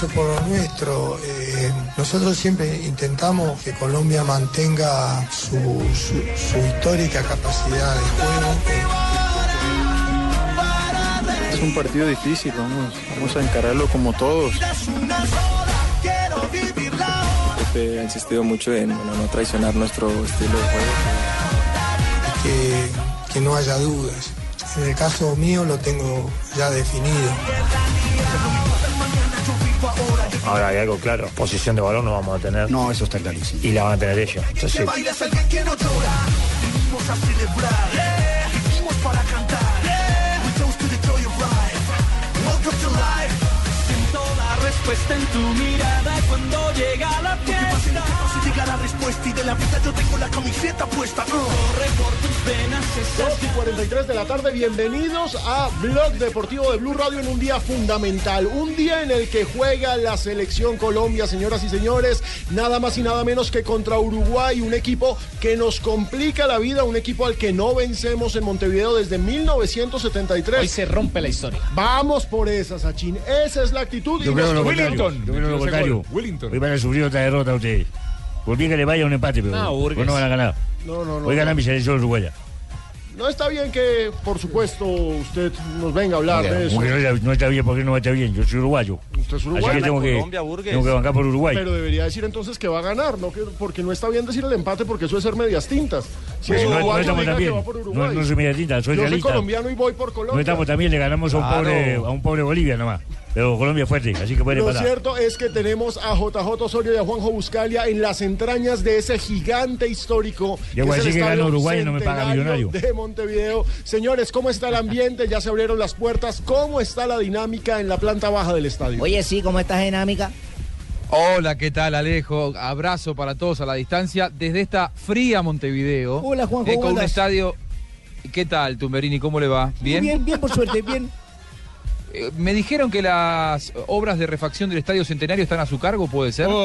Por lo nuestro. Eh, nosotros siempre intentamos que Colombia mantenga su, su- su histórica capacidad de juego. Es un partido difícil, vamos, vamos a encararlo como todos. Pepe ha insistido mucho en bueno, no traicionar nuestro estilo de juego. que, que no haya dudas. En el caso mío lo tengo ya definido. Ahora hay algo claro, posición de balón no vamos a tener. No, eso está clarísimo. Y la van a tener ellos. Entonces, que no llora. Vinimos a celebrar. Vinimos para cantar. Siento la respuesta en tu mirada cuando llega la fiesta. Llega la respuesta y de la vida yo tengo la camiseta puesta. Corre por tus venas esa 2 y 43 de la tarde, bienvenidos a Blog Deportivo de Blue Radio en un día fundamental, un día en el que juega la selección Colombia, señoras y señores, nada más y nada menos que contra Uruguay, un equipo que nos complica la vida, un equipo al que no vencemos en Montevideo desde 1973. Hoy se rompe la historia. Vamos por esa, Sachin, esa es la actitud. yo y creo lo contrario. Yo creo lo contrario. Hoy van a sufrir otra derrota ustedes. Por bien que le vaya un empate, pero No, Burgues. hoy no van a ganar. No, no, no. Hoy gana mi selección uruguaya. No está bien que, por supuesto, usted nos venga a hablar de eso. No, está- no está bien, porque no está bien. Yo soy uruguayo. Usted es Así uruguayo. que tengo que, tengo que bancar por Uruguay. Pero debería decir entonces que va a ganar, no que, porque no está bien decir el empate porque eso es ser medias tintas. Si Pues es no, no uruguayo, estamos bien. va por No, Uruguay. no soy media tinta, soy Yo soy colombiano y voy por Colombia. No estamos también, le ganamos a un, Claro. pobre, a un pobre Bolivia nomás. Pero Colombia fuerte, así que puede Lo pasar. cierto es que tenemos a JJ Osorio y a Juanjo Buscalia en las entrañas de ese gigante histórico. Ya voy a decir que gana Uruguay y no me paga millonario. De Montevideo. Señores, ¿cómo está el ambiente? Ya se abrieron las puertas. ¿Cómo está la dinámica en la planta baja del estadio? Oye, sí, ¿cómo estás dinámica? Hola, ¿qué tal Alejo? Abrazo para todos a la distancia desde esta fría Montevideo. Hola, Juanjo, eh, con un estadio. ¿Qué tal, Tumberini? ¿Cómo le va? ¿Bien? Bien, bien, por suerte, bien. Eh, me dijeron que las obras de refacción del Estadio Centenario están a su cargo, ¿puede ser?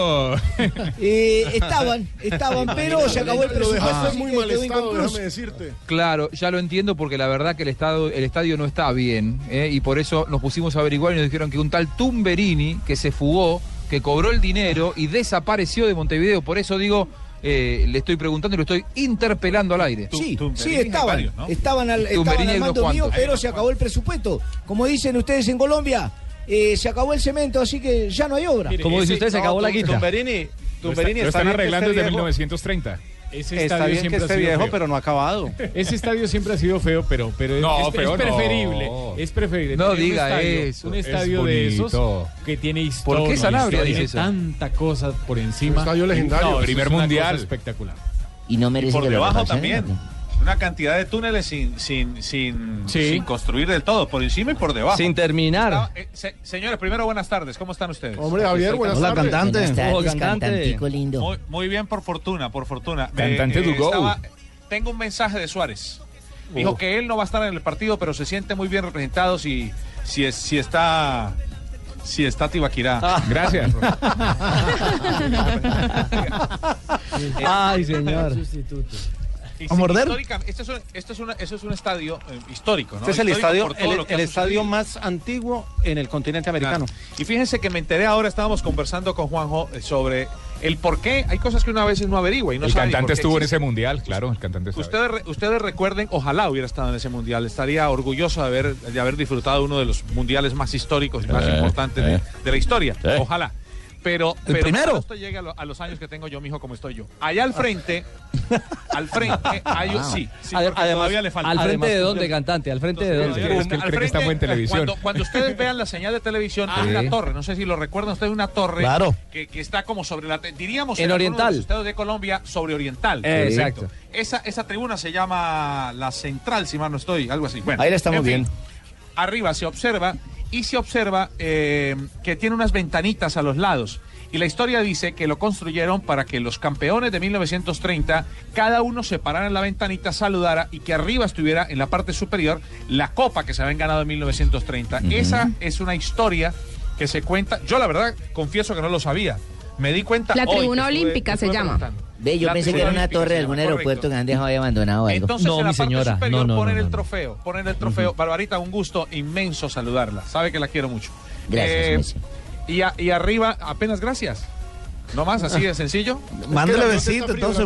Eh, estaban, estaban, pero se acabó el Lo presupuesto. dejaste así muy mal estado, déjame decirte. Claro, ya lo entiendo porque la verdad que el, estado, el estadio no está bien eh, y por eso nos pusimos a averiguar y nos dijeron que un tal Tumberini que se fugó, que cobró el dinero y desapareció de Montevideo. Por eso digo, eh, le estoy preguntando y lo estoy interpelando al aire. Sí, sí, estaban, estaban al, estaban al mando mío, pero se acabó el presupuesto. Como dicen ustedes en Colombia, eh, se acabó el cemento, así que ya no hay obra. Como dice usted, se acabó la guita. Tumberini, Tumberini lo está están arreglando desde viejo. 1930. Ese Está estadio bien que siempre ha esté sido viejo, feo. pero no ha acabado. Ese estadio siempre ha sido feo, pero, pero No, es, feo es no. preferible. Es preferible. No tener un diga estadio- eso, Un es estadio de esos bonito. que tiene ¿Por historia. qué Sanabria tiene dice eso? tanta cosa por encima. Un estadio legendario. No, eso Primer es una mundial. espectacular. Y no Y merece por que lo debajo repasen, también. ¿no? Una cantidad de túneles sin, sin, sin, Sí. sin construir del todo, por encima y por debajo. Sin terminar. Estaba- eh, se- señores, primero buenas tardes, ¿cómo están ustedes? Hombre, Javier, buenas tardes. Buenas tardes, Oh, cantante. cantantico lindo. Muy, muy bien, por fortuna, por fortuna. Cantante Eh, go. estaba- tengo un mensaje de Suárez. Dijo Oh. que él no va a estar en el partido, pero se siente muy bien representado si, si, es, si está... Si está Tibaquirá. Gracias. Ay, señor. ¿A morder? Este es un, este es una- eso es un estadio eh, histórico, ¿no? Este es el Histórico estadio, por todo el, lo que el ha estadio más antiguo en el continente americano. Y fíjense que me enteré ahora, estábamos conversando con Juanjo eh, sobre el por qué. Hay cosas que una veces no averigua y no el sabe cantante estuvo en ese mundial, claro, el cantante sabe. Ustedes, re- ustedes recuerden, ojalá hubiera estado en ese mundial. Estaría orgulloso de haber, de haber disfrutado uno de los mundiales más históricos y más Eh, importantes de, eh. de la historia. Eh. Ojalá. Pero, ¿El pero primero? esto llegue a, lo- a los años que tengo yo, mijo, como estoy yo. Allá al frente, al frente, hay un- sí, sí, porque además- todavía le falta. ¿Al frente Además, de dónde, cantante? ¿Al frente de dónde? Es que él cree que estamos en televisión. Cuando, cuando ustedes vean la señal de televisión, hay Sí. una torre, no sé si lo recuerdan ustedes, una torre Claro. que, que está como sobre la, diríamos En Oriental. los estados de Colombia, sobre Oriental. Eh, exacto. Esa, esa tribuna se llama la Central, si mal no estoy, algo así. Bueno, Ahí la estamos en fin, viendo. Arriba se observa y se observa eh, que tiene unas ventanitas a los lados. Y la historia dice que lo construyeron para que los campeones de 1930, cada uno se parara en la ventanita, saludara y que arriba estuviera en la parte superior la copa que se habían ganado en 1930. Esa es una historia que se cuenta. Yo la verdad confieso que no lo sabía. Me di cuenta. La tribuna olímpica se llama. Ve, yo La pensé que era una torre de algún aeropuerto que han dejado ahí abandonado algo. Entonces No, en la mi parte señora, superior no, no, ponen no, el trofeo, ponen el trofeo. Barbarita, un gusto inmenso saludarla. Sabe que la quiero mucho. Gracias, Messi. y, a- y arriba, apenas gracias. No más, así de sencillo. Ambiente besito, entonces.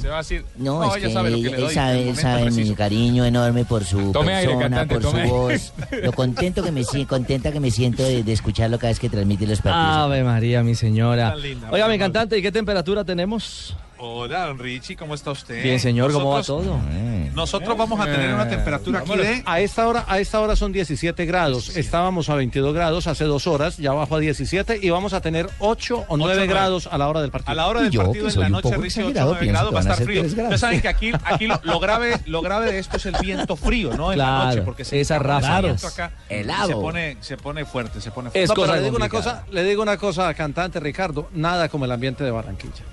Se va a decir. No, es ella que sabe lo que él, le él doy. en sabe, mi cariño enorme por su Tome aire, persona, cantante, por su voz, lo contento que me contenta que me siento de, de escucharlo cada vez que transmite los partidos. Ave María, mi señora. Oiga, mi cantante, ¿y qué temperatura tenemos? Hola, don Richie, ¿cómo está usted? Bien, señor, ¿cómo va todo? Nosotros vamos a tener una temperatura aquí de. A esta hora, a esta hora son 17 grados. Estábamos a 22 grados hace dos horas, ya bajó a 17 y vamos a tener 8 o 9 nueve. grados a la hora del partido. A la hora del yo, partido que en soy la un noche, poco Richie, 8 exagerado, 9 pienso grados va a estar frío. Ustedes saben que aquí, aquí lo, lo grave, lo grave de esto es el viento frío, ¿no? En la Claro, noche, porque se ráfagas. viento acá Helado. Se pone, se pone fuerte, se pone fuerte. Es No, pero cosa le digo una cosa, le digo una cosa, cantante Ricardo, nada como el ambiente de Barranquilla.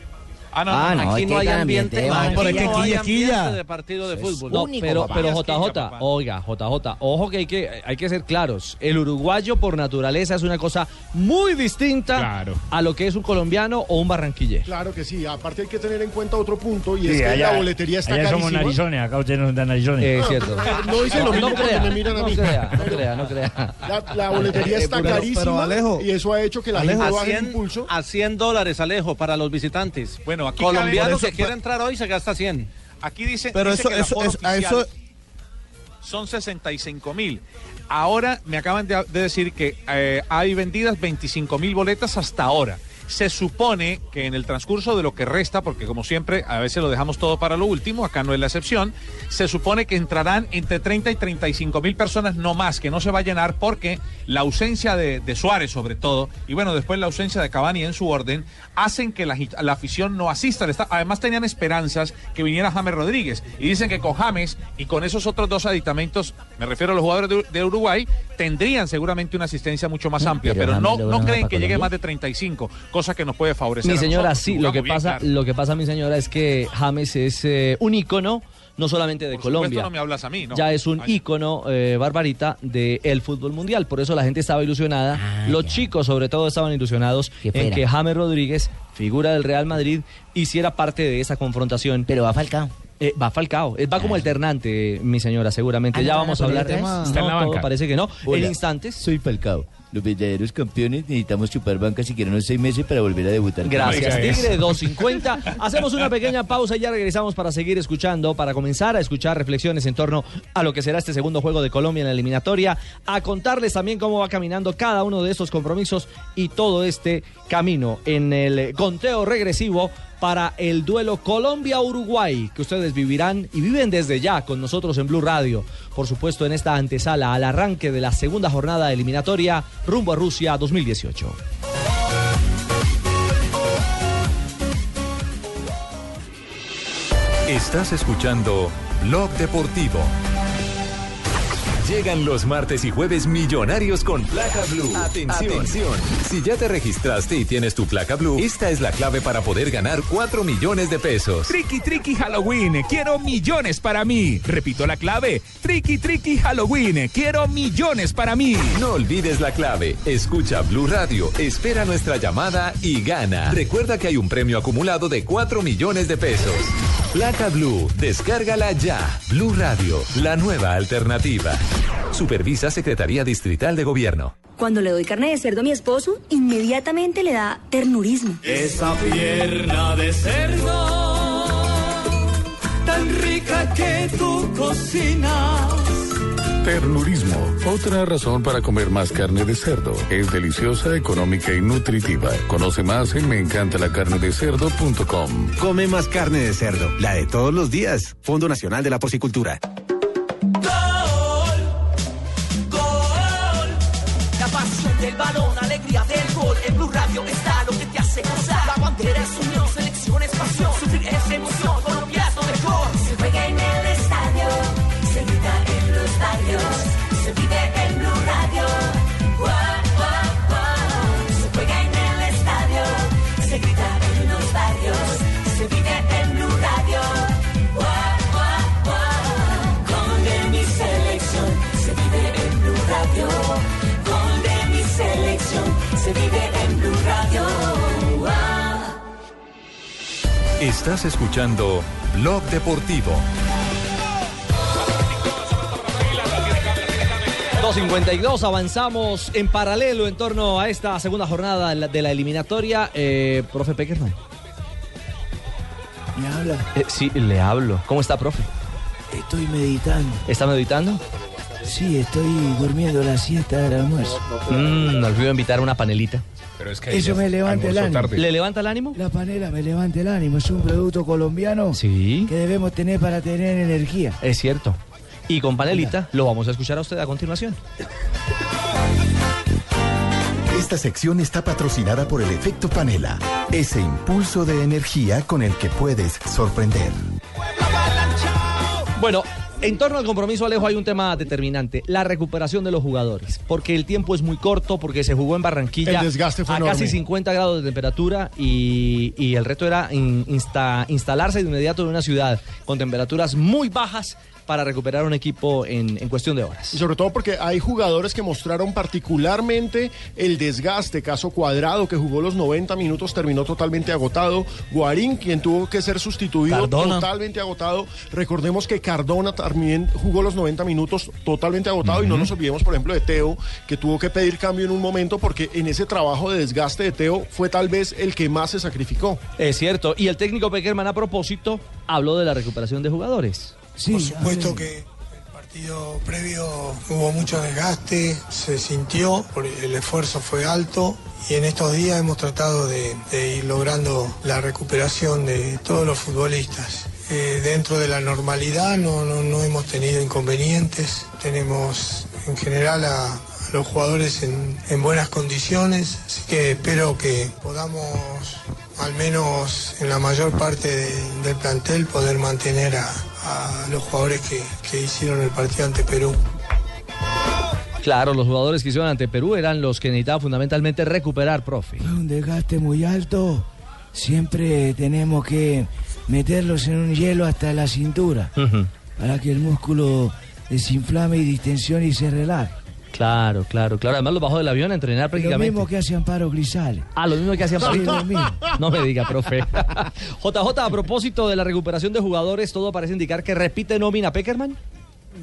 Ah, no, Ah, no, no, Aquí es no hay ambiente, ambiente aquí no hay Quilla, ambiente quilla. de partido de fútbol. No, único, pero, papá. pero JJ, oiga, JJ, ojo que hay, que hay que ser claros. El uruguayo por naturaleza es una cosa muy distinta Claro. a lo que es un colombiano o un barranquillero. Claro que sí, aparte hay que tener en cuenta otro punto y Sí, es que allá- la boletería está allá somos carísima. narizones, acá ustedes no están narizones. Eh, cierto. No dice lo mismo no crea, me miran a no mí. crea, no crea, no crea. La, la boletería está Pero- pero, carísima Alejo, y eso ha hecho que la Alejo, gente baje el 100, impulso. a 100 dólares, Alejo, para los visitantes. Bueno, aquí Colombiano que quiera entrar hoy se gasta 100. Aquí dice, Pero dice eso- que eso- eso- a eso- son 65 mil. Ahora me acaban de, de decir que eh, hay vendidas 25 mil boletas hasta ahora. Se supone que en el transcurso de lo que resta, porque como siempre a veces lo dejamos todo para lo último, acá no es la excepción, se supone que entrarán entre 30 y 35 mil personas, no más, que no se va a llenar porque la ausencia de, de Suárez sobre todo, y bueno, después la ausencia de Cavani en su orden, hacen que la, la afición no asista. Además tenían esperanzas que viniera James Rodríguez, y dicen que con James y con esos otros dos aditamentos, me refiero a los jugadores de, de Uruguay, tendrían seguramente una asistencia mucho más amplia, pero pero, no, no creen que llegue más de 35, cosa que nos puede favorecer. Mi a señora, nosotros. sí, lo que pasa, claro. lo que pasa, mi señora, es que James es eh, un ícono no solamente de Por supuesto, Colombia. no me hablas a mí, ¿no? Ya es un ícono, eh, Barbarita, del fútbol mundial. Por eso la gente estaba ilusionada. Ah, Los chicos, sobre todo, estaban ilusionados en que James Rodríguez, figura del Real Madrid, hiciera parte de esa confrontación. Pero va Falcao. Eh, va Falcao, Eh, va como alternante, mi señora, seguramente. Ah, ya ¿no vamos a hablar. poner atrás? No, Está en la todo banca. parece que no. Hola, en instantes. Soy Falcao. Los verdaderos campeones necesitamos chupar banca siquiera unos seis meses para volver a debutar. Gracias, Tigre, 250. Hacemos una pequeña pausa y ya regresamos para seguir escuchando, para comenzar a escuchar reflexiones en torno a lo que será este segundo juego de Colombia en la eliminatoria, a contarles también cómo va caminando cada uno de estos compromisos y todo este camino en el conteo regresivo para el duelo Colombia-Uruguay, que ustedes vivirán y viven desde ya con nosotros en Blue Radio. Por supuesto, en esta antesala al arranque de la segunda jornada eliminatoria rumbo a Rusia 2018. Estás escuchando Blog Deportivo. Llegan los martes y jueves millonarios con placa blue. Atención. Atención. Si ya te registraste y tienes tu placa blue, esta es la clave para poder ganar 4 millones de pesos. Tricky Tricky Halloween, quiero millones para mí. Repito la clave. Tricky Tricky Halloween, quiero millones para mí. No olvides la clave. Escucha Blue Radio, espera nuestra llamada y gana. Recuerda que hay un premio acumulado de 4 millones de pesos. Placa Blue, descárgala ya. Blue Radio, la nueva alternativa. Supervisa Secretaría Distrital de Gobierno. Cuando le doy carne de cerdo a mi esposo, inmediatamente le da ternurismo. Esa pierna de cerdo, tan rica que tú cocinas. Ternurismo, otra razón para comer más carne de cerdo. Es deliciosa, económica y nutritiva. Conoce más en meencantalacarnedecerdo.com. Come más carne de cerdo, la de todos los días. Fondo Nacional de la Porcicultura. Estás escuchando Blog Deportivo. 2.52, avanzamos en paralelo en torno a esta segunda jornada de la- eliminatoria. Eh, profe Peckerman. ¿Me habla? Eh, sí, le hablo. ¿Cómo está, profe? Estoy meditando. ¿Está meditando? Sí, estoy durmiendo la siesta del almuerzo. Mm, no olvido invitar una panelita. Pero es Eso me levanta el ánimo. ¿Le levanta el ánimo? La panela me levanta el ánimo. Es un producto colombiano Sí. que debemos tener para tener energía. Es cierto. Y con panelita lo vamos a escuchar a usted a continuación. Esta sección está patrocinada por el efecto panela, ese impulso de energía con el que puedes sorprender. Bueno, en torno al compromiso, Alejo, hay un tema determinante, la recuperación de los jugadores, porque el tiempo es muy corto, porque se jugó en Barranquilla El desgaste fue a enorme. casi 50 grados de temperatura y, y el reto era in- insta- instalarse de inmediato en una ciudad con temperaturas muy bajas para recuperar un equipo en, en cuestión de horas. Y sobre todo porque hay jugadores que mostraron particularmente el desgaste. Caso Cuadrado, que jugó los 90 minutos, terminó totalmente agotado. Guarín, quien tuvo que ser sustituido, Cardona. totalmente agotado. Recordemos que Cardona también jugó los 90 minutos totalmente agotado. Y no nos olvidemos, por ejemplo, de Teo, que tuvo que pedir cambio en un momento porque en ese trabajo de desgaste de Teo fue tal vez el que más se sacrificó. Es cierto, y el técnico Peckerman a propósito habló de la recuperación de jugadores. Por supuesto que el partido previo hubo mucho desgaste, se sintió, el esfuerzo fue alto y en estos días hemos tratado de, de ir logrando la recuperación de todos los futbolistas. Eh, dentro de la normalidad no, no, no hemos tenido inconvenientes, tenemos en general a, a los jugadores en, en buenas condiciones, así que espero que podamos al menos en la mayor parte de- del plantel poder mantener a, a los jugadores que, que hicieron el partido ante Perú. Claro, los jugadores que hicieron ante Perú eran los que necesitaban fundamentalmente recuperar, profe. Fue un desgaste muy alto. Siempre tenemos que meterlos en un hielo hasta la cintura para que el músculo desinflame y distensione y se relaje. Claro, claro, claro. Además los bajó del avión a entrenar Lo prácticamente. mismo que hace Amparo Grisales. Ah, lo mismo que hacían Sí, lo mismo. No me diga, profe. JJ, a propósito de la recuperación de jugadores, todo parece indicar que repite nómina Peckerman.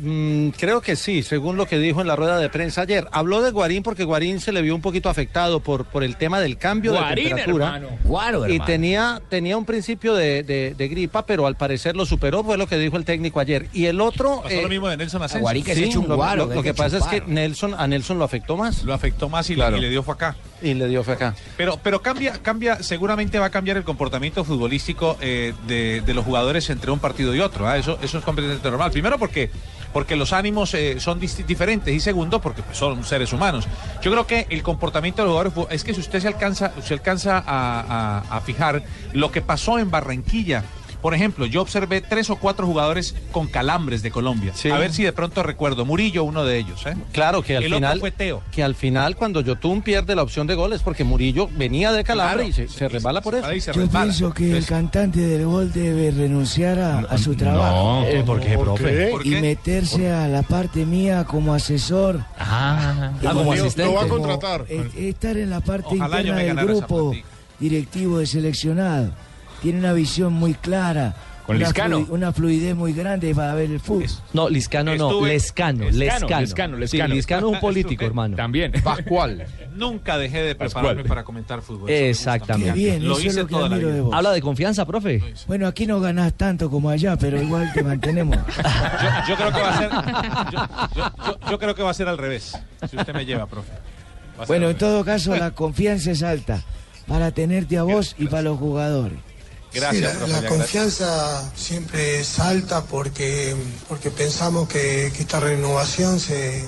Mm, creo que sí, según lo que dijo en la rueda de prensa ayer. Habló de Guarín porque Guarín se le vio un poquito afectado por, por el tema del cambio Guarín, de temperatura. hermano. Guaro, y hermano. tenía, tenía un principio de, de- de gripa, pero al parecer lo superó, fue lo que dijo el técnico ayer. Y el otro... Pasó lo mismo de Nelson Asensio. Guarín que se sí, echa un lo, guaro, lo- que lo pasa es que. Nelson, a Nelson lo afectó más. Lo afectó más y, le- y le dio fue acá. Y le dio fue acá. Pero, pero cambia, cambia, seguramente va a cambiar el comportamiento futbolístico eh, de, de los jugadores entre un partido y otro. ¿ah? Eso, eso es completamente normal. Primero porque, porque los ánimos eh, son diferentes y segundo porque pues, son seres humanos. Yo creo que el comportamiento de los jugadores es que si usted se alcanza, se alcanza a- a fijar lo que pasó en Barranquilla. Por ejemplo, yo observé tres o cuatro jugadores con calambres de Colombia. A ver si de pronto recuerdo. Murillo, uno de ellos. ¿eh? Claro que al El final fue Teo. que al final cuando Yotun pierde la opción de goles porque Murillo venía de calambre Claro. y se, se resbala por eso. Se Yo resbala. pienso que el cantante del gol debe renunciar a, a su trabajo. Eh, ¿Por qué, profe? ¿Por y meterse a la parte mía como asesor. Ah, ah, como asistente. lo va a como, contratar. eh, estar en la parte Ojalá interna del grupo directivo de seleccionado. Tiene una visión muy clara. Con una, Liscano. una fluidez muy grande para ver el fútbol. No, Liscano no, Lescano, Lescano, Lescano. Lescano, Sí, Lescano. Liscano es un político, hermano. También. Pascual. Nunca dejé de Pascual. prepararme para comentar fútbol. Exactamente. Bien, Lo hice es lo que toda la admiro vida. de vos. Habla de confianza, profe. Bueno, aquí no ganás tanto como allá, pero igual te mantenemos. Yo, yo creo que va a ser. Yo, yo- yo- yo creo que va a ser al revés. Si usted me lleva, profe. Va a ser Bueno, en todo caso, la confianza es alta para tenerte a vos y para los jugadores. Gracias, Sí, la, profe, confianza siempre es alta porque, porque pensamos que, que esta renovación se,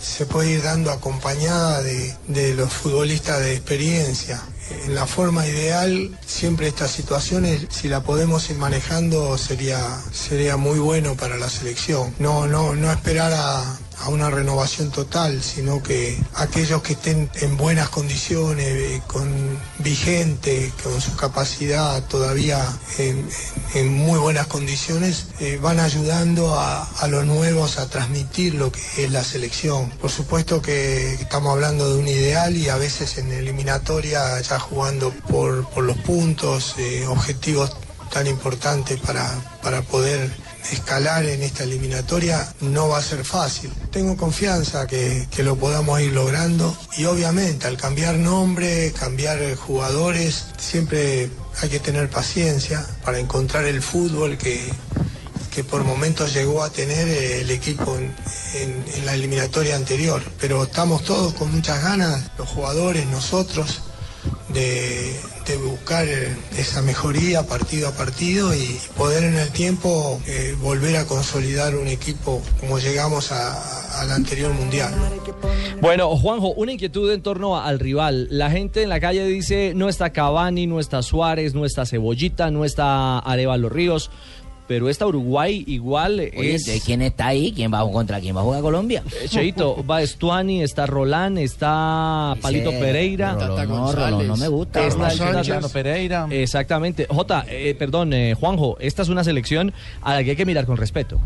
se puede ir dando acompañada de, de los futbolistas de experiencia. En la forma ideal, siempre estas situaciones, si la podemos ir manejando, sería, sería muy bueno para la selección. No, no, no esperar a, a una renovación total, sino que aquellos que estén en buenas condiciones, eh, con vigente, con su capacidad todavía en, muy buenas condiciones, eh, van ayudando a, los nuevos a transmitir lo que es la selección. Por supuesto que estamos hablando de un ideal y a veces en eliminatoria ya jugando por, por los puntos, eh, objetivos tan importantes para, para poder escalar en esta eliminatoria no va a ser fácil. Tengo confianza que, que lo podamos ir logrando y obviamente al cambiar nombre, cambiar jugadores, siempre hay que tener paciencia para encontrar el fútbol que, que por momentos llegó a tener el equipo en la eliminatoria anterior. Pero estamos todos con muchas ganas, los jugadores, nosotros, de, de buscar eh, esa mejoría partido a partido y poder en el tiempo eh, volver a consolidar un equipo como llegamos a- al anterior mundial. Bueno, Juanjo, una inquietud en torno al rival. La gente en la calle dice, no está Cavani, no está Suárez, no está Cebollita, no está Arevalo Ríos, pero esta Uruguay igual Oye, es... ¿de ¿quién está ahí? ¿Quién va contra quién va a jugar Colombia? Eh, Cheito, va Estuani, está Rolán, está Palito Pereira. Rolón, no, Rolón no me gusta. Está Sánchez. Pereira. Exactamente. Jota, eh, perdón, eh, Juanjo, esta es una selección a la que hay que mirar con respeto.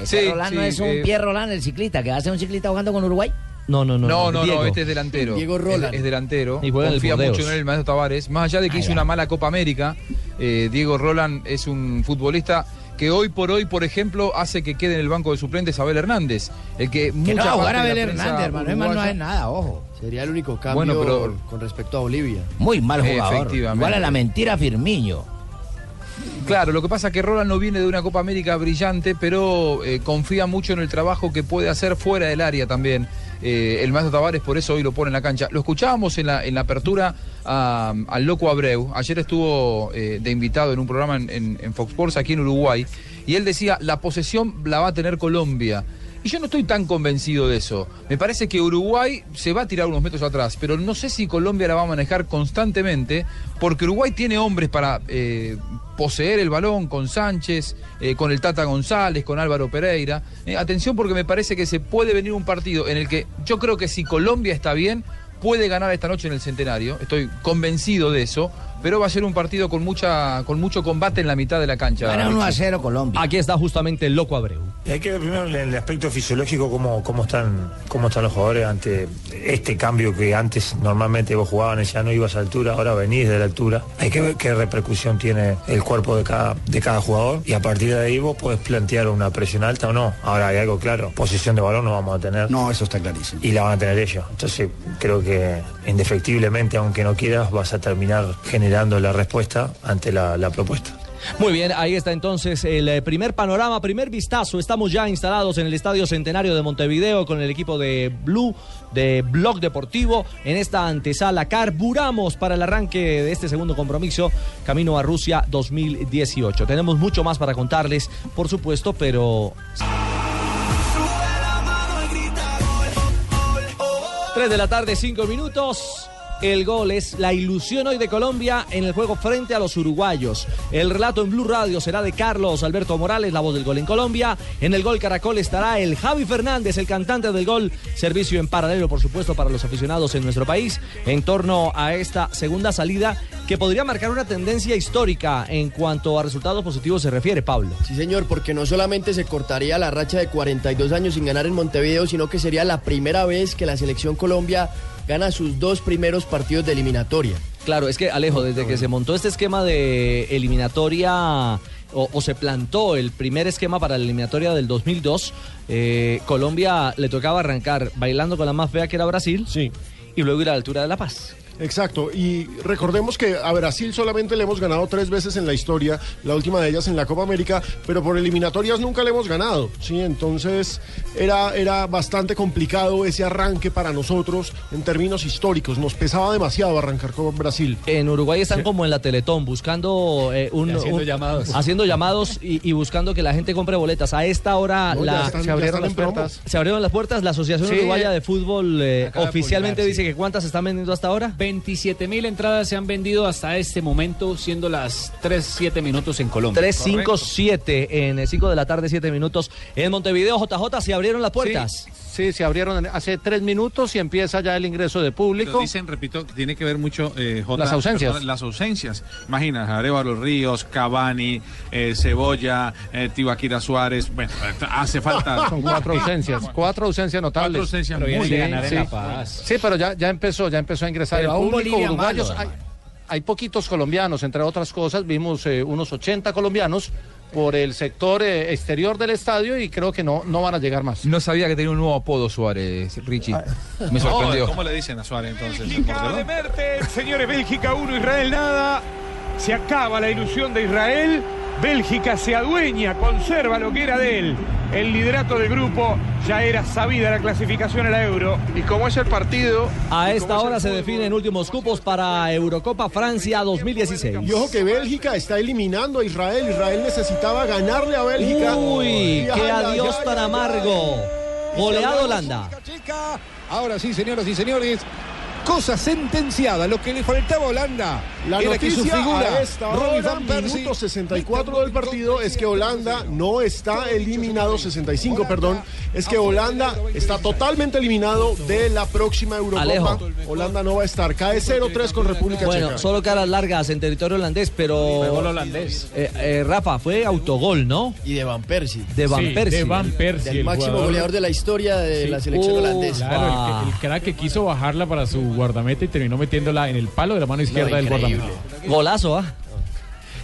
Ese Rolán no es un eh, Pierre Rolán, el ciclista, que va a ser un ciclista jugando con Uruguay. No, no, no. No, no, Diego. no, este es delantero. Diego Roland. Es, delantero. Y juega en el Confía mucho en él el maestro Tavares. Más allá de que hizo una mala Copa América, eh, Diego Roland es un futbolista que hoy por hoy, por ejemplo, hace que quede en el banco de suplentes Abel Hernández. El que Que no mucha a jugar de Abel Hernández, hermano. Es más, no es nada, ojo. Sería el único cambio Bueno, pero- con respecto a Bolivia. Muy mal jugador. Efectivamente. Igual a la mentira Firmiño. Claro, lo que pasa es que Roland no viene de una Copa América brillante, pero eh, confía mucho en el trabajo que puede hacer fuera del área también. eh, el maestro Tavares por eso hoy lo pone en la cancha. Lo escuchábamos en la, apertura al Loco Abreu. Ayer estuvo eh, de invitado en un programa en- en Fox Sports aquí en Uruguay. Y él decía, la posesión la va a tener Colombia. Y yo no estoy tan convencido de eso. Me parece que Uruguay se va a tirar unos metros atrás, pero no sé si Colombia la va a manejar constantemente, porque Uruguay tiene hombres para eh, poseer el balón con Sánchez, eh, con el Tata González, con Álvaro Pereira. Eh, atención porque me parece que se puede venir un partido en el que yo creo que si Colombia está bien, puede ganar esta noche en el centenario. Estoy convencido de eso, pero va a ser un partido con mucha, con mucho combate en la mitad de la cancha. Gana 1 a Richie. 0 Colombia. Aquí está justamente el Loco Abreu. Hay que ver primero en el aspecto fisiológico cómo, cómo, están, cómo están los jugadores ante este cambio que antes normalmente vos jugabas ya no ibas a altura, ahora venís de la altura. Hay que ver qué repercusión tiene el cuerpo de cada, de cada jugador y a partir de ahí vos podés plantear una presión alta o no. Ahora hay algo claro, posición de balón no vamos a tener. No, eso está clarísimo. Y la van a tener ellos. Entonces creo que indefectiblemente, aunque no quieras, vas a terminar generando la respuesta ante la, la propuesta. Muy bien, ahí está entonces el eh, primer panorama, primer vistazo. Estamos ya instalados en el Estadio Centenario de Montevideo con el equipo de Blue, de Blog Deportivo. En esta antesala carburamos para el arranque de este segundo compromiso, camino a Rusia 2018. Tenemos mucho más para contarles, por supuesto, pero... 3 de la tarde, 5 minutos. El gol es la ilusión hoy de Colombia en el juego frente a los uruguayos. El relato en Blue Radio será de Carlos Alberto Morales, la voz del gol en Colombia. En el gol Caracol estará el Javi Fernández, el cantante del gol. Servicio en paralelo, por supuesto, para los aficionados en nuestro país en torno a esta segunda salida que podría marcar una tendencia histórica en cuanto a resultados positivos se refiere, Pablo. Sí, señor, porque no solamente se cortaría la racha de 42 años sin ganar en Montevideo, sino que sería la primera vez que la selección Colombia gana sus dos primeros partidos de eliminatoria. Claro, es que Alejo, desde que se montó este esquema de eliminatoria o, o se plantó el primer esquema para la eliminatoria del 2002, eh, Colombia le tocaba arrancar bailando con la más fea que era Brasil sí. y luego ir a la altura de La Paz. Exacto, y recordemos que a Brasil solamente le hemos ganado tres veces en la historia, la última de ellas en la Copa América, pero por eliminatorias nunca le hemos ganado, ¿sí? Entonces era, era bastante complicado ese arranque para nosotros en términos históricos, nos pesaba demasiado arrancar con Brasil. En Uruguay están como en la Teletón, buscando eh, un, Y haciendo un- llamados. haciendo llamados y, y buscando que la gente compre boletas. A esta hora No, ya la, están- Se abrieron las promo. puertas. Se abrieron las puertas. La Asociación Sí, Uruguaya de Fútbol eh, de oficialmente publicar, dice sí. que cuántas se están vendiendo hasta ahora. 27 mil entradas se han vendido hasta este momento, siendo las 3, 7 minutos en Colombia. 3, 5, 7 en 5 de la tarde, 7 minutos. En Montevideo, JJ, se abrieron las puertas. Sí, se abrieron hace tres minutos y empieza ya el ingreso de público. Pero dicen, repito, que tiene que ver mucho eh, Jota, Las ausencias. perdón, las ausencias. Imagina, Arevalo Ríos, Cavani, eh, Cebolla, eh, Tibaquira Suárez. Bueno, hace falta. Son cuatro ausencias, cuatro ausencias notables. Cuatro ausencias Pero muy bien, ganar en sí. La Paz. Sí, pero ya, ya empezó, ya empezó a ingresar Pero el público uruguayos. malo, hay, hay poquitos colombianos, entre otras cosas, vimos eh, unos 80 colombianos por el sector eh, exterior del estadio y creo que no, no van a llegar más. No sabía que tenía un nuevo apodo Suárez, Richie. Me sorprendió. ¿Cómo le dicen a Suárez entonces? Bélgica de Mertens, señores, Bélgica 1, Israel nada. Se acaba la ilusión de Israel. Bélgica se adueña, conserva lo que era de él. El liderato del grupo ya era sabida la clasificación a la Euro. Y cómo es el partido. A esta hora se definen últimos cupos para Eurocopa Francia 2016. Y ojo que Bélgica está eliminando a Israel. Israel necesitaba ganarle a Bélgica. Uy, qué adiós tan amargo. Goleado Holanda. Ahora sí, señoras y señores, cosa sentenciada. Lo que le faltaba a Holanda La era que su noticia figura, Van Persie, minuto 64 del partido, es que Holanda no está eliminado, 65, perdón, es que Holanda está totalmente eliminado de la próxima Eurocopa. Alejo. Holanda no va a estar, cae 0-3 con República Bueno, Checa. solo caras largas en territorio holandés, pero. Fue gol holandés. Eh, eh, Rafa, fue autogol, ¿no? Y de Van Persie. De Van Sí, Persie. de Van Persie, Del el máximo jugador- goleador de la historia de Sí. la selección Uh, holandesa. Claro, Ah. el crack que quiso bajarla para su guardameta y terminó metiéndola en el palo de la mano izquierda del guardameta. Golazo, ¿ah?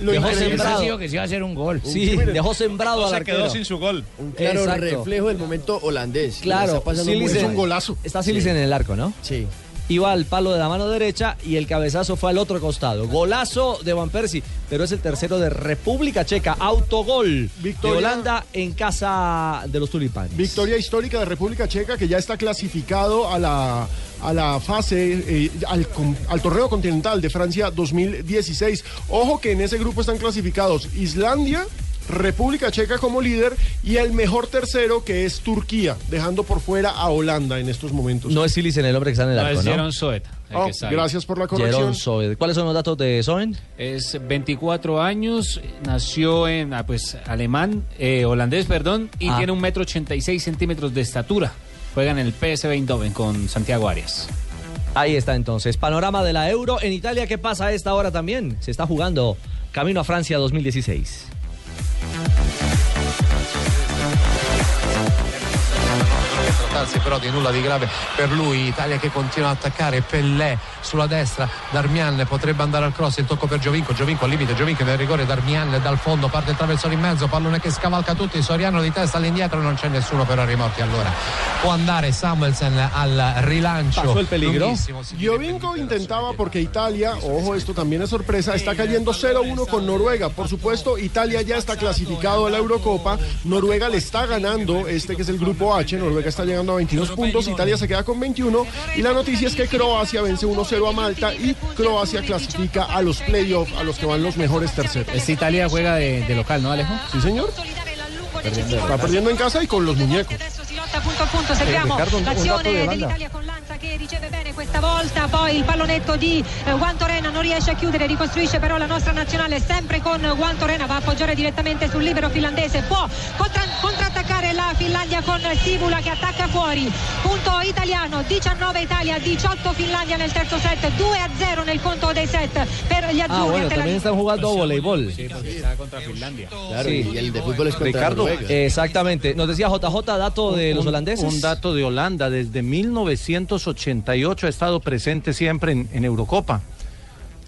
Lo Dejó sembrado. que se iba a hacer un gol. Sí, dejó sembrado al se quedó arquero. sin su gol. Un claro Exacto. reflejo del momento holandés. Claro, Es un golazo. Está Silicen en el arco, ¿no? Sí. Iba al palo de la mano derecha y el cabezazo fue al otro costado. Golazo de Van Persie, pero es el tercero de República Checa. Autogol Victoria- de Holanda en casa de los tulipanes. Victoria histórica de República Checa que ya está clasificado a la, a la fase, eh, al, al torneo continental de Francia 2016. Ojo que en ese grupo están clasificados Islandia, República Checa como líder y el mejor tercero que es Turquía, dejando por fuera a Holanda en estos momentos. No es Silicen el hombre que está en el No, arco, es ¿no? Jeroen Zoet, el Oh, que gracias por la corrección. ¿Cuáles son los datos de Soen? Es 24 años, nació en ah, pues alemán, eh, holandés, perdón, y Ah. tiene un metro 86 centímetros de estatura. Juega en el PSV Eindhoven con Santiago Arias. Ahí está entonces. Panorama de la Euro. En Italia, ¿qué pasa a esta hora también? Se está jugando Camino a Francia 2016. Aspettarsi però di nulla di grave per lui. Italia che continua ad attaccare, Pellè sulla destra, Darmian potrebbe andare al cross, il tocco per Giovinco, Giovinco al limite, Giovinco nel rigore, Darmian dal fondo, parte il traversone in mezzo, pallone che scavalca tutti, Soriano di testa all'indietro, non c'è nessuno però rimorti allora. Può andare Samuelsen al rilancio. lunghissimo, si Giovinco intentaba porque Italia, ojo, esto también es sorpresa, está cayendo 0-1 con Noruega. Por supuesto, Italia ya está clasificado a la Eurocopa. Noruega le está ganando este que es el grupo H. Noruega está llegando a 22 puntos. Italia se queda con 21. Y la noticia es que Croacia vence 1-0 a Malta y Croacia clasifica a los playoffs, a los que van los mejores terceros. Esta Italia juega de, de local, ¿no, Alejo? Sí, señor. Está perdiendo en casa y con los muñecos. punto a punto, seguiamo dato di l'azione dell'Italia con Lanza che riceve bene questa volta, poi il pallonetto di eh, Guantorena non riesce a chiudere, ricostruisce però la nostra nazionale sempre con Guantorena, va a appoggiare direttamente sul libero finlandese, può contra- contrattaccare la Finlandia con Sivula che attacca fuori, punto italiano, 19 Italia, 18 Finlandia nel terzo set, 2 a 0 nel conto dei set per gli Ah, azzurri. bueno, ante la también están jugando voleibol. Sí, porque está contra Finlandia. Claro, y el de fútbol es contra Ricardo, Noruega. exactamente. Nos decía JJ, dato de los Un- holandeses. Un dato de Holanda, desde 1988 ha estado presente siempre en, en Eurocopa.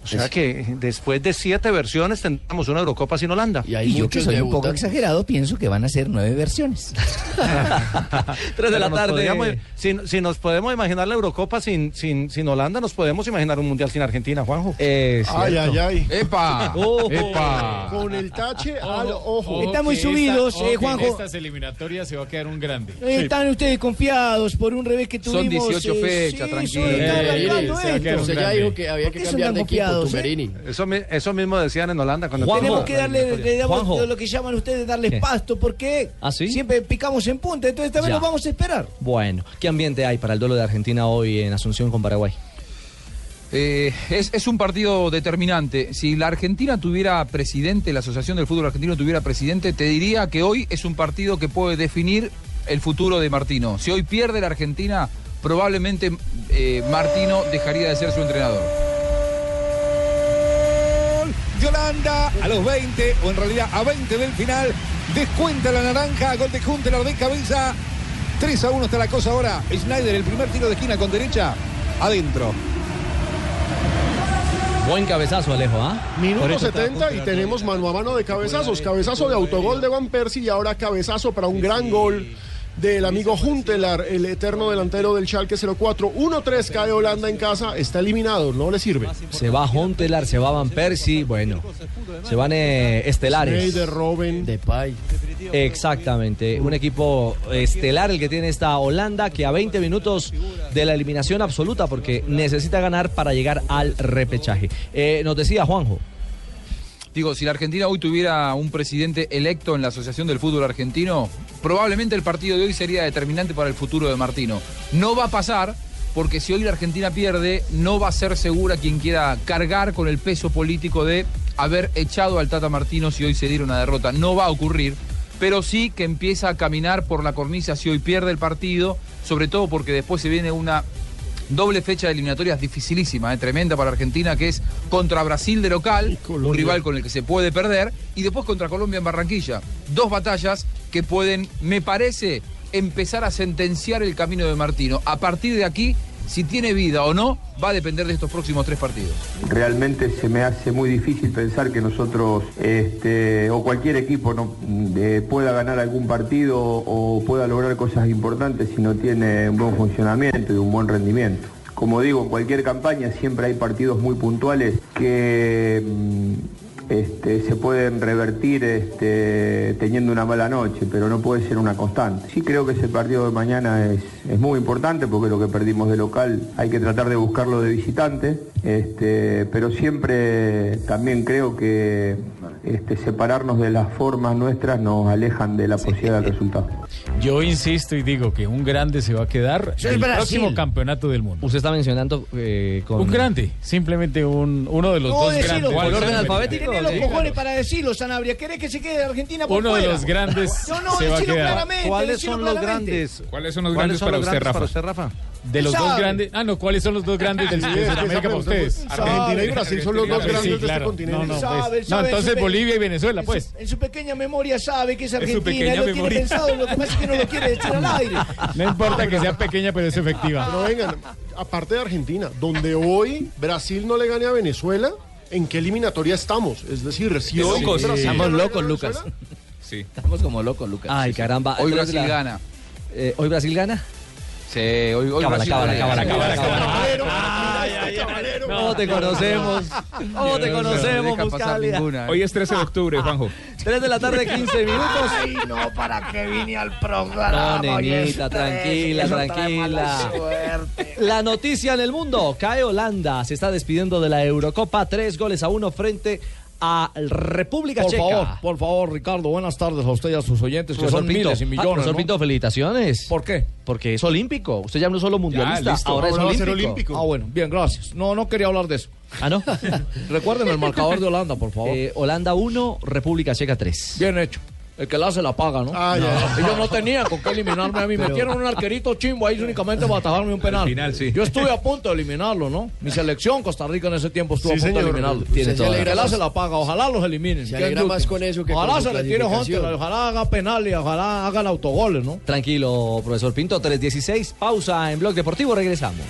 O sea Es- que después de siete versiones tendremos una Eurocopa sin Holanda. Y yo que soy un poco exagerado, pienso que van a ser nueve versiones. Tres de la Pero tarde. podríamos- si, si nos podemos imaginar la Eurocopa sin, sin, sin Holanda, nos podemos imaginar un Mundial sin Argentina, Juanjo. Ay, ay, ay. ¡Epa! Ojo. ¡Epa! Con el tache al ojo. Están muy subidos, esta- eh, que en Juanjo. estas eliminatorias se va a quedar un grande. Eh, Están ustedes confiados por un revés que Son tuvimos. 18 eh, fechas, sí, tranquilo. sí, está Eh, arrancando se va a quedar esto. un grande. dijo que había ¿Por que son cambiar de equipo, eh? Eso, mi- eso mismo decían en Holanda cuando Tenemos empezó que darle, eliminatoria. le damos Juanjo. lo que llaman ustedes darles ¿Qué? pasto, porque ¿Ah, sí? siempre picamos en punta, entonces esta vez Ya. nos vamos a esperar. Bueno, ¿qué ambiente hay para el duelo de Argentina hoy en Asunción con Paraguay? Eh, es, es un partido determinante. Si la Argentina tuviera presidente, la Asociación del Fútbol Argentino tuviera presidente, te diría que hoy es un partido que puede definir el futuro de Martino. Si hoy pierde la Argentina, probablemente eh, Martino dejaría de ser su entrenador. De Holanda a los 20, o en realidad a 20 del final. Descuenta la naranja, gol de Huntelaar de cabeza. 3 a 1 está la cosa ahora. Schneider, el primer tiro de esquina con derecha, adentro. Buen cabezazo, Alejo, ¿ah? Minuto eso está 70 y tenemos mano a mano de cabezazos. Cabezazo de autogol de Van Persie y ahora cabezazo para un gran gol del amigo Juntelar, el eterno delantero del Schalke 04. 1-3 cae Holanda en casa, está eliminado, no le sirve. Se va Hontelar, se va Van Persie, bueno, se van eh, estelares. Robben. Depay. Exactamente, un equipo estelar el que tiene esta Holanda que a 20 minutos de la eliminación absoluta porque necesita ganar para llegar al repechaje. Eh, nos decía Juanjo. Digo, si la Argentina hoy tuviera un presidente electo en la Asociación del Fútbol Argentino, probablemente el partido de hoy sería determinante para el futuro de Martino. No va a pasar porque si hoy la Argentina pierde, no va a ser segura quien quiera cargar con el peso político de haber echado al Tata Martino si hoy se diera una derrota. No va a ocurrir, pero sí que empieza a caminar por la cornisa si hoy pierde el partido, sobre todo porque después se viene una Doble fecha de eliminatorias dificilísima, eh, tremenda para Argentina, que es contra Brasil de local, un rival con el que se puede perder, y después contra Colombia en Barranquilla. Dos batallas que pueden, me parece, empezar a sentenciar el camino de Martino. A partir de aquí, si tiene vida o no, va a depender de estos próximos tres partidos. Realmente se me hace muy difícil pensar que nosotros este, o cualquier equipo no, eh, pueda ganar algún partido o pueda lograr cosas importantes si no tiene un buen funcionamiento y un buen rendimiento. Como digo, en cualquier campaña siempre hay partidos muy puntuales que mm, este, se pueden revertir este, teniendo una mala noche, pero no puede ser una constante. Sí creo que ese partido de mañana es, es muy importante porque lo que perdimos de local hay que tratar de buscarlo de visitante, este, pero siempre también creo que separarnos de las formas nuestras nos alejan de la posibilidad del resultado. Yo insisto y digo que un grande se va a quedar es el Brasil. próximo campeonato del mundo. Usted está mencionando eh, con... Un grande, simplemente un, uno de los No, dos decilo, grandes. por orden alfabético, Tenés los sí, cojones para decirlo, Sanabria. ¿Querés que se quede Argentina por Uno de fuera? los grandes No, no, se va a quedar. claramente. ¿Cuáles son los claramente. grandes? ¿Cuáles son los ¿Cuáles grandes son para los usted, grandes para usted, Rafa? De los dos grandes. Ah, no, ¿cuáles son los dos grandes del Sí, de Sudamérica para ustedes? Argentina y Brasil son los dos Sí, grandes de este continente. No, no, Sabe, pues, sabe, no, entonces. Bolivia y Venezuela, En pues. su- En su pequeña memoria sabe que es En su Argentina, pequeña lo tiene pensado, lo que pasa es que no lo quiere decir al aire. No importa que sea pequeña, pero es efectiva. Pero vengan, aparte de Argentina, donde hoy Brasil no le gane a Venezuela, ¿en qué eliminatoria estamos? Es decir, si hoy locos. Estamos locos, Lucas. Sí. Estamos como locos, Lucas. Ay, caramba. Hoy Entonces, Brasil gana. Eh, ¿Hoy Brasil gana? Sí, hoy, hoy Cábala, Brasil cábala, gana. cábala, cábala, ¿Cómo te conocemos? ¿Cómo te conocemos, Buscalia? Hoy es 13 de octubre, Juanjo. 3 de la tarde, 15 minutos. Ay, no, ¿para qué vine al programa? No, nenita, tranquila, tranquila. La noticia en el mundo. Cae Holanda. Se está despidiendo de la Eurocopa. Tres goles a uno frente a República Por Checa. favor, por favor, Ricardo, buenas tardes a usted y a sus oyentes, que son Pinto. miles y Ah, millones. profesor ¿no? Pinto, felicitaciones. ¿Por qué? Porque es olímpico. Usted ya no es solo mundialista, listo. ahora, a es ser olímpico. Ah, bueno, bien, gracias. No, no quería hablar de eso. Ah, ¿no? Recuerden el marcador de Holanda, por favor. Eh, Holanda 1, República Checa 3. Bien hecho. El que la hace la paga, ¿no? Ah, ya. Ellos no tenían con qué eliminarme a mí. Pero- Metieron un arquerito chimbo ahí únicamente para atajarme un penal. Al final, sí. Yo estuve a punto de eliminarlo, ¿no? Mi selección, Costa Rica, en ese tiempo estuvo Sí, a punto señor. de eliminarlo. Tiene El toda la que la hace la paga. Ojalá los eliminen. Se alegra más con eso que con Ojalá su se le tire clasificación. Hunter, ojalá haga penal y ojalá hagan autogoles, ¿no? Tranquilo, profesor Pinto. 3.16. Pausa en Blog Deportivo. Regresamos.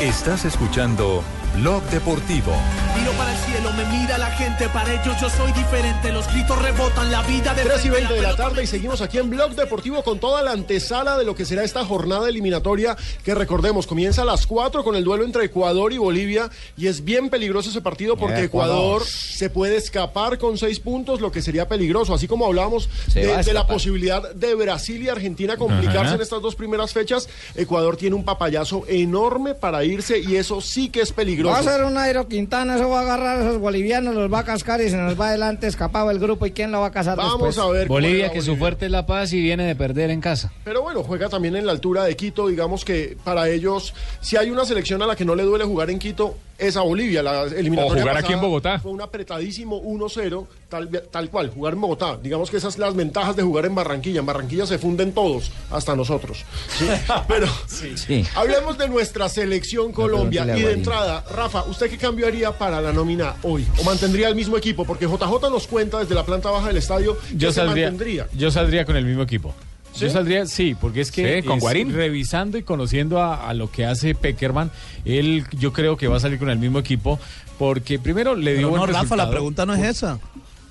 Estás escuchando Blog Deportivo. Miro para el cielo, me mira la gente, para ellos yo soy diferente. Los gritos rebotan, la vida de 3 y frente, 20 de la tarde y seguimos aquí en Blog Deportivo con toda la antesala de lo que será esta jornada eliminatoria que recordemos comienza a las 4 con el duelo entre Ecuador y Bolivia y es bien peligroso ese partido porque Ecuador. Ecuador se puede escapar con 6 puntos, lo que sería peligroso, así como hablábamos de, la posibilidad de Brasil y Argentina complicarse Ajá. en estas dos primeras fechas, Ecuador tiene un papayazo enorme para irse y eso sí que es peligroso. Va a ser un Nairo Quintana, eso va a agarrar a esos bolivianos, los va a cascar y se nos va adelante escapado el grupo. ¿Y quién lo va a casar Vamos después? a ver. Bolivia, que su fuerte es la paz y viene de perder en casa. Pero bueno, juega también en la altura de Quito. Digamos que para ellos, si hay una selección a la que no le duele jugar en Quito, es a Bolivia. La eliminatoria O jugar aquí en Bogotá. Fue un apretadísimo 1-0, tal, tal cual, jugar en Bogotá. Digamos que esas son las ventajas de jugar en Barranquilla. En Barranquilla se funden todos, hasta nosotros. ¿sí? Pero Sí. hablemos de nuestra selección Colombia. Y de entrada, Rafa, ¿usted qué cambio haría para la nómina hoy? ¿O mantendría el mismo equipo? Porque JJ nos cuenta desde la planta baja del estadio que Yo se saldría, mantendría. yo saldría con el mismo equipo. Yo ¿Sí? saldría, sí, porque es que Sí, con es Guarín. revisando y conociendo a, a lo que hace Peckerman, él yo creo que va a salir con el mismo equipo, porque primero le dio Pero no, Rafa, la pregunta no es esa.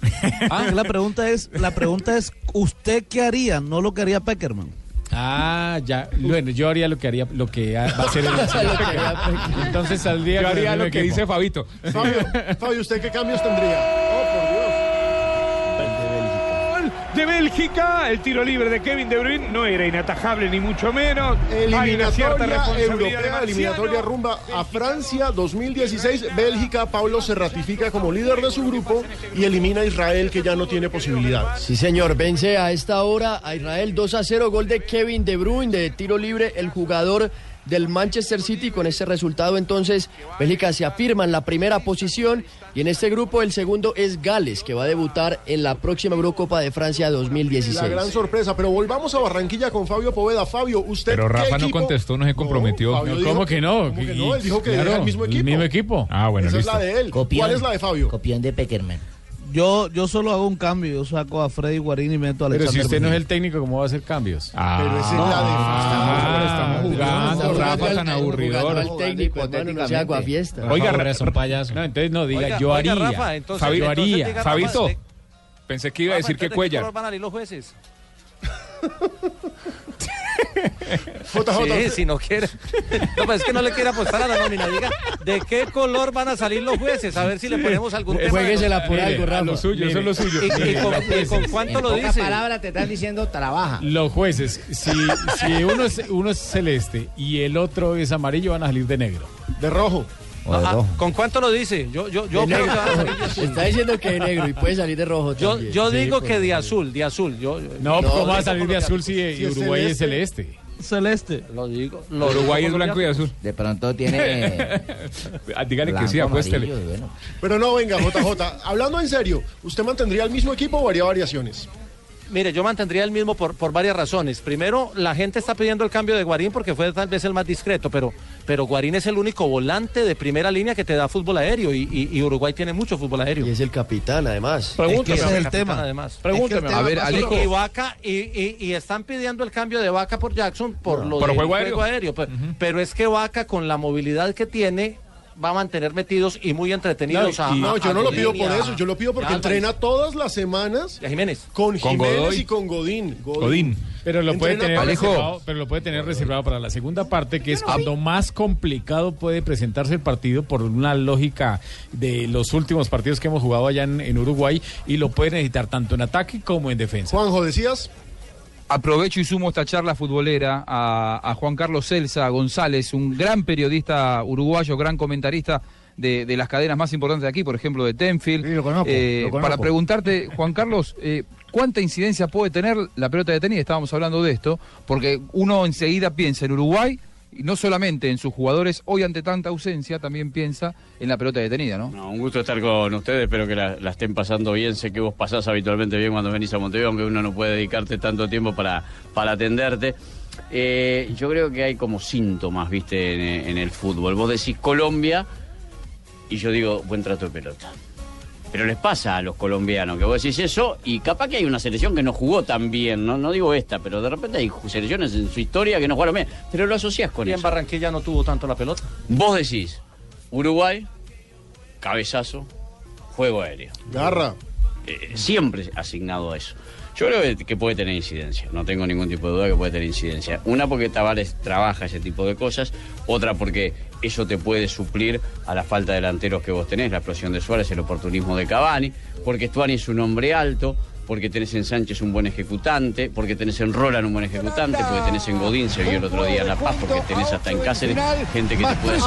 Ah, la pregunta es, la pregunta es, ¿usted qué haría? No lo que haría Peckerman. Ah, ya. Bueno, yo haría lo que haría, lo que va a hacer el. Entonces saldría Yo haría lo que equipo. dice Fabito. Fabio, Fabio, ¿usted qué cambios tendría? Oh, por Dios. De Bélgica, el tiro libre de Kevin De Bruyne no era inatajable ni mucho menos. Hay una cierta Eliminatoria europea, eliminatoria rumba a Francia 2016. Bélgica, Pablo se ratifica como líder de su grupo y elimina a Israel que ya no tiene posibilidades. Sí, señor, vence a esta hora a Israel 2 a 0, gol de Kevin De Bruyne de tiro libre, el jugador del Manchester City. Con ese resultado, entonces, Bélgica se afirma en la primera posición y en este grupo el segundo es Gales, que va a debutar en la próxima Eurocopa de Francia La 2016. gran sorpresa, pero volvamos a Barranquilla con Fabio Poveda. Fabio, usted Pero qué Rafa no equipo? contestó, no se comprometió. No, dijo- ¿Cómo que no? ¿Cómo que no? Él dijo que claro, era el mismo equipo. El mismo equipo. Ah, bueno, Esa listo. es la de él. Copión. ¿Cuál es la de Fabio? Copión de Peckerman. Yo, yo solo hago un cambio, yo saco a Freddy Guarín y meto a Pero si Alexander usted no es el técnico, ¿cómo va a hacer cambios? Ah, Pero esa es la de Ah, estamos jugando, Rafa, tan aburridor. al técnico, no sea aguafiesta. Oiga, Rafa, es un payaso. No, entonces no diga, Oiga, yo oiga, haría. Rafa, entonces- Fabi- yo entonces haría. Rafa, Fabito, de- pensé que iba a Rafa, decir que entonces, ¿de qué Cuellar. van a salir los jueces? JJ. Sí, si no quiere. No, pues es que no le quiere apostar a la nómina. Diga, ¿de qué color van a salir los jueces? A ver si le ponemos algún tema. Jueguesela por algo, a Rafa. lo suyo, eso es lo suyo. ¿Y, y con, y con cuánto lo dice? palabras te están diciendo trabaja. Los jueces, si, si uno, es, uno es celeste y el otro es amarillo, van a salir de negro. De rojo. Ah, ¿Con cuánto lo dice? Yo, yo, yo creo que negro. van a salir de azul. Está diciendo que de negro y puede salir de rojo Yo, también. yo digo por que de azul, de azul. Yo, yo- No, No, ¿cómo va a salir de azul si, Uruguay es celeste. celeste? Celeste. lo digo. Lo Uruguay digo es blanco y azul. De pronto tiene. Ah, Dígale que sí, apuéstele. bueno. Pero no, venga, JJ. Hablando en serio, ¿usted mantendría el mismo equipo o haría variaciones? Mire, yo mantendría el mismo por, por varias razones. Primero, la gente está pidiendo el cambio de Guarín porque fue tal vez el más discreto, pero, pero Guarín es el único volante de primera línea que te da fútbol aéreo y, y- y Uruguay tiene mucho fútbol aéreo. Y es el capitán, además. Pregúnteme, ese es el tema. Además. Pregúnteme. Es que el A ver, tema- Alejo. Y Vaca, y, y- y están pidiendo el cambio de Vaca por Jackson por lo Por del juego aéreo. Pe- Pero es que Vaca, con la movilidad que tiene, va a mantener metidos y muy entretenidos a no, a- yo a no lo Godín pido y por a- eso, yo lo pido porque y entrena todas las semanas Y a Jiménez. con Con Jiménez Godoy. y con Godín. Pero lo puede tener reservado, pero lo puede tener reservado para la segunda parte, que es cuando más complicado puede presentarse el partido por una lógica de los últimos partidos que hemos jugado allá en, en Uruguay y lo puede necesitar tanto en ataque como en defensa. Juanjo, decías. Aprovecho y sumo esta charla futbolera a, a Juan Carlos Celsa González, un gran periodista uruguayo, gran comentarista de, de las cadenas más importantes de aquí, por ejemplo de Tenfield. Eh, lo conozco. Para preguntarte, Juan Carlos, eh, ¿cuánta incidencia puede tener la pelota detenida? Estábamos hablando de esto, porque uno enseguida piensa en Uruguay, y no solamente en sus jugadores, hoy ante tanta ausencia, también piensa en la pelota detenida, ¿no? Un gusto estar con ustedes, espero que la, estén pasando bien. Sé que vos pasás habitualmente bien cuando venís a Montevideo, aunque uno no puede dedicarte tanto tiempo para, para atenderte. Eh, yo creo que hay como síntomas, viste, en el fútbol. Vos decís Colombia y yo digo buen trato de pelota. Pero les pasa a los colombianos que vos decís eso y capaz que hay una selección que no jugó tan bien, no, no digo esta, pero de repente hay selecciones en su historia que no jugaron bien, pero lo asociás con Y en eso. Barranquilla no tuvo tanto la pelota. Vos decís, Uruguay, cabezazo, juego aéreo. Garra. Eh, siempre asignado a eso. Yo creo que, que puede tener incidencia, no tengo ningún tipo de duda que puede tener incidencia. Una porque Tavares trabaja ese tipo de cosas, otra porque eso te puede suplir a la falta de delanteros que vos tenés, la explosión de Suárez, el oportunismo de Cavani, porque Stuani es un hombre alto, porque tenés en Sánchez un buen ejecutante, porque tenés en Roland un buen ejecutante, porque tenés en Godín, se vio el otro día en La Paz, porque tenés hasta en Cáceres gente que te puede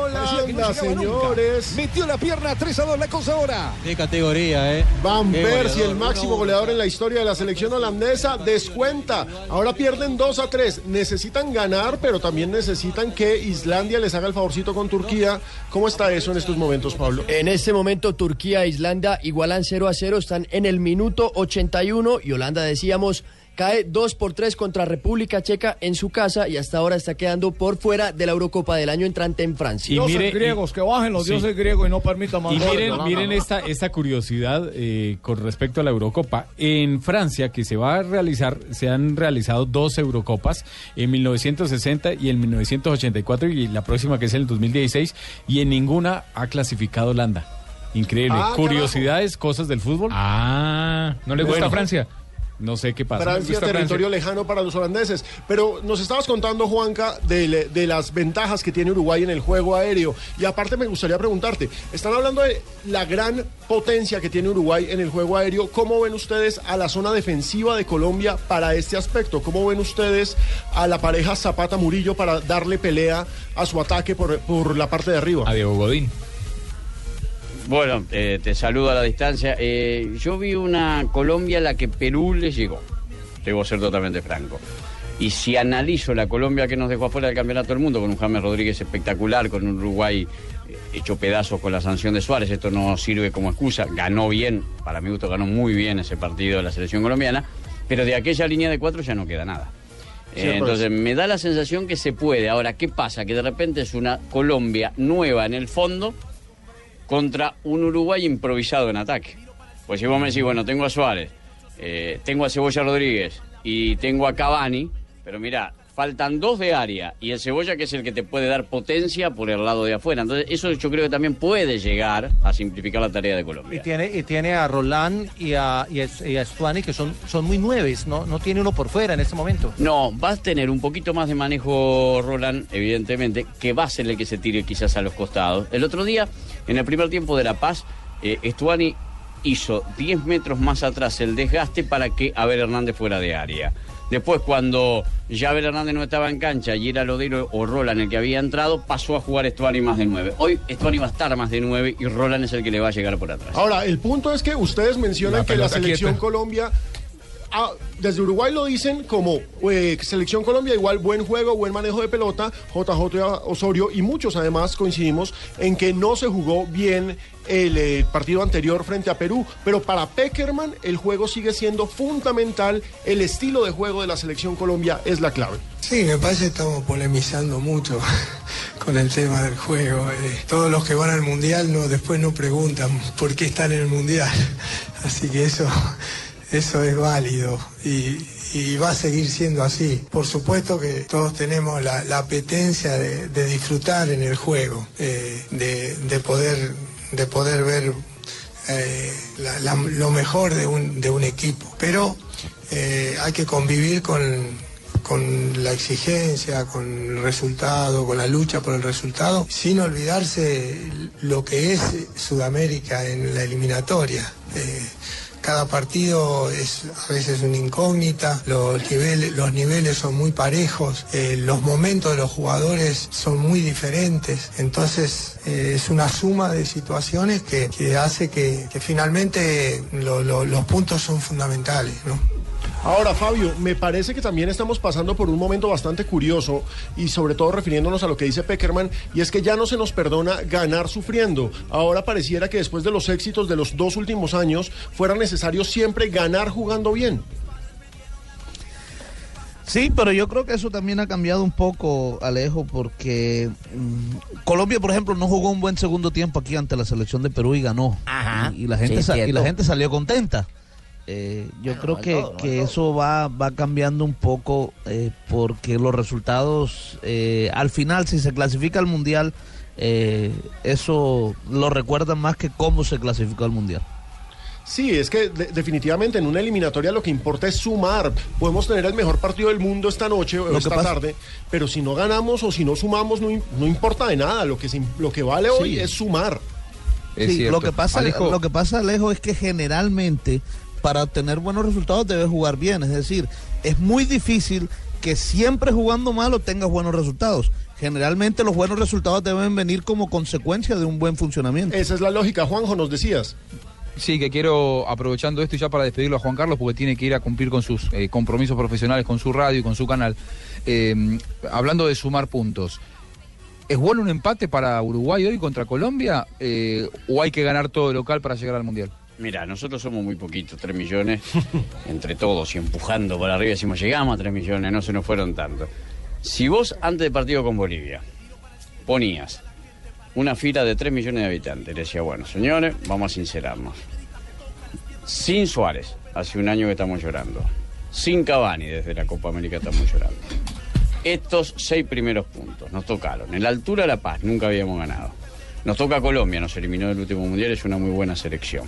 Holanda, señores. Metió la pierna 3 a 2 la cosa ahora. Qué categoría, ¿eh? Van Persie, el máximo goleador en la historia de la selección holandesa, descuenta. Ahora pierden 2 a 3. Necesitan ganar, pero también necesitan que Islandia les haga el favorcito con Turquía. ¿Cómo está eso en estos momentos, Pablo? En este momento Turquía e Islandia igualan 0 a 0, están en el minuto 81 y Holanda decíamos cae 2 por 3 contra República Checa en su casa y hasta ahora está quedando por fuera de la Eurocopa del año entrante en Francia. Y dioses mire- griegos, y- que bajen los sí. dioses griegos y no permitan más Y goles miren, miren esta, esta curiosidad eh, con respecto a la Eurocopa. En Francia, que se va a realizar, se han realizado dos Eurocopas, en 1960 y en 1984, y la próxima que es en el 2016, y en ninguna ha clasificado Holanda. Increíble. Ah, Curiosidades, cosas del fútbol. Ah, ¿no le gusta Francia? No sé qué pasa. Francia, gusta territorio Francia. lejano para los holandeses. Pero nos estabas contando, Juanca, de, de las ventajas que tiene Uruguay en el juego aéreo. Y aparte me gustaría preguntarte, están hablando de la gran potencia que tiene Uruguay en el juego aéreo. ¿Cómo ven ustedes a la zona defensiva de Colombia para este aspecto? ¿Cómo ven ustedes a la pareja Zapata-Murillo para darle pelea a su ataque por, por la parte de arriba? A Diego Godín. Bueno, eh, te saludo a la distancia. Eh, yo vi una Colombia a la que Perú le llegó. Debo ser totalmente franco. Y si analizo la Colombia que nos dejó afuera del Campeonato del Mundo, con un James Rodríguez espectacular, con un Uruguay eh, hecho pedazos con la sanción de Suárez, esto no sirve como excusa. Ganó bien, para mi gusto ganó muy bien ese partido de la selección colombiana, pero de aquella línea de cuatro ya no queda nada. Eh, entonces es. me da la sensación que se puede. Ahora, ¿qué pasa? Que de repente es una Colombia nueva en el fondo contra un Uruguay improvisado en ataque. Pues si vos me decís, bueno, tengo a Suárez, eh, tengo a Cebolla Rodríguez y tengo a Cavani, pero mira, faltan dos de área y el Cebolla que es el que te puede dar potencia por el lado de afuera. Entonces eso yo creo que también puede llegar a simplificar la tarea de Colombia. Y tiene, y tiene a Roland y a, y a, y a Stuani que son, son muy nueves, ¿no? no tiene uno por fuera en este momento. No, vas a tener un poquito más de manejo Roland, evidentemente, que va a ser el que se tire quizás a los costados. El otro día, en el primer tiempo de La Paz, eh, Estuani hizo 10 metros más atrás el desgaste para que Abel Hernández fuera de área. Después, cuando ya Abel Hernández no estaba en cancha y era Lodero o Roland el que había entrado, pasó a jugar Estuani más de 9. Hoy Estuani va a estar más de 9 y Roland es el que le va a llegar por atrás. Ahora, el punto es que ustedes mencionan La que la selección quieta. Colombia ah, desde Uruguay lo dicen como eh, Selección Colombia, igual buen juego, buen manejo de pelota, JJ Osorio y muchos además coincidimos en que no se jugó bien el eh, partido anterior frente a Perú, pero para Peckerman el juego sigue siendo fundamental, el estilo de juego de la Selección Colombia es la clave. Sí, me parece que estamos polemizando mucho con el tema del juego. Eh, todos los que van al mundial no, después no preguntan por qué están en el mundial. Así que eso, eso es válido y, va a seguir siendo así. Por supuesto que todos tenemos la, apetencia de, disfrutar en el juego, eh, de, de poder, de poder ver eh, lo mejor de un, equipo. Pero eh, hay que convivir con, con la exigencia, con el resultado, con la lucha por el resultado, sin olvidarse lo que es Sudamérica en la eliminatoria. Cada partido es a veces una incógnita, los niveles, los niveles son muy parejos, eh, los momentos de los jugadores son muy diferentes, entonces eh, es una suma de situaciones que, que hace que, finalmente lo- lo- los puntos son fundamentales. Ahora, Fabio, me parece que también estamos pasando por un momento bastante curioso y sobre todo refiriéndonos a lo que dice Peckerman, y es que ya no se nos perdona ganar sufriendo. Ahora pareciera que después de los éxitos de los dos últimos años fuera necesario siempre ganar jugando bien. Sí, pero yo creo que eso también ha cambiado un poco, Alejo, porque mm, Colombia, por ejemplo, no jugó un buen segundo tiempo aquí ante la selección de Perú y ganó. Ajá. Y, y la gente Sí, y la gente salió contenta. Eh, yo creo que, que eso va, va cambiando un poco eh, porque los resultados, eh, al final, si se clasifica al Mundial, eh, eso lo recuerdan más que cómo se clasificó al Mundial. Sí, es que de- definitivamente en una eliminatoria lo que importa es sumar. Podemos tener el mejor partido del mundo esta noche o esta pasa- tarde, pero si no ganamos o si no sumamos, no, no importa de nada. Lo que, se lo que vale hoy es sumar. Sí, lo que pasa, Alejo. lo que pasa, Alejo, es que generalmente para obtener buenos resultados debes jugar bien. Es decir, es muy difícil que siempre jugando mal obtengas buenos resultados. Generalmente los buenos resultados deben venir como consecuencia de un buen funcionamiento. Esa es la lógica, Juanjo, nos decías. Sí, que quiero, aprovechando esto y ya para despedirlo a Juan Carlos, porque tiene que ir a cumplir con sus eh, compromisos profesionales, con su radio y con su canal. Eh, hablando de sumar puntos, ¿es bueno un empate para Uruguay hoy contra Colombia? Eh, ¿O hay que ganar todo local para llegar al Mundial? Mira, nosotros somos muy poquitos, 3 millones, entre todos y empujando para arriba decimos, llegamos a 3 millones, no se nos fueron tanto. Si vos antes del partido con Bolivia ponías una fila de 3 millones de habitantes, le decía, bueno, señores, vamos a sincerarnos. Sin Suárez, hace un año que estamos llorando. Sin Cavani, desde la Copa América estamos llorando. Estos seis primeros puntos nos tocaron. En la altura de La Paz nunca habíamos ganado. Nos toca Colombia, nos eliminó del último mundial, es una muy buena selección.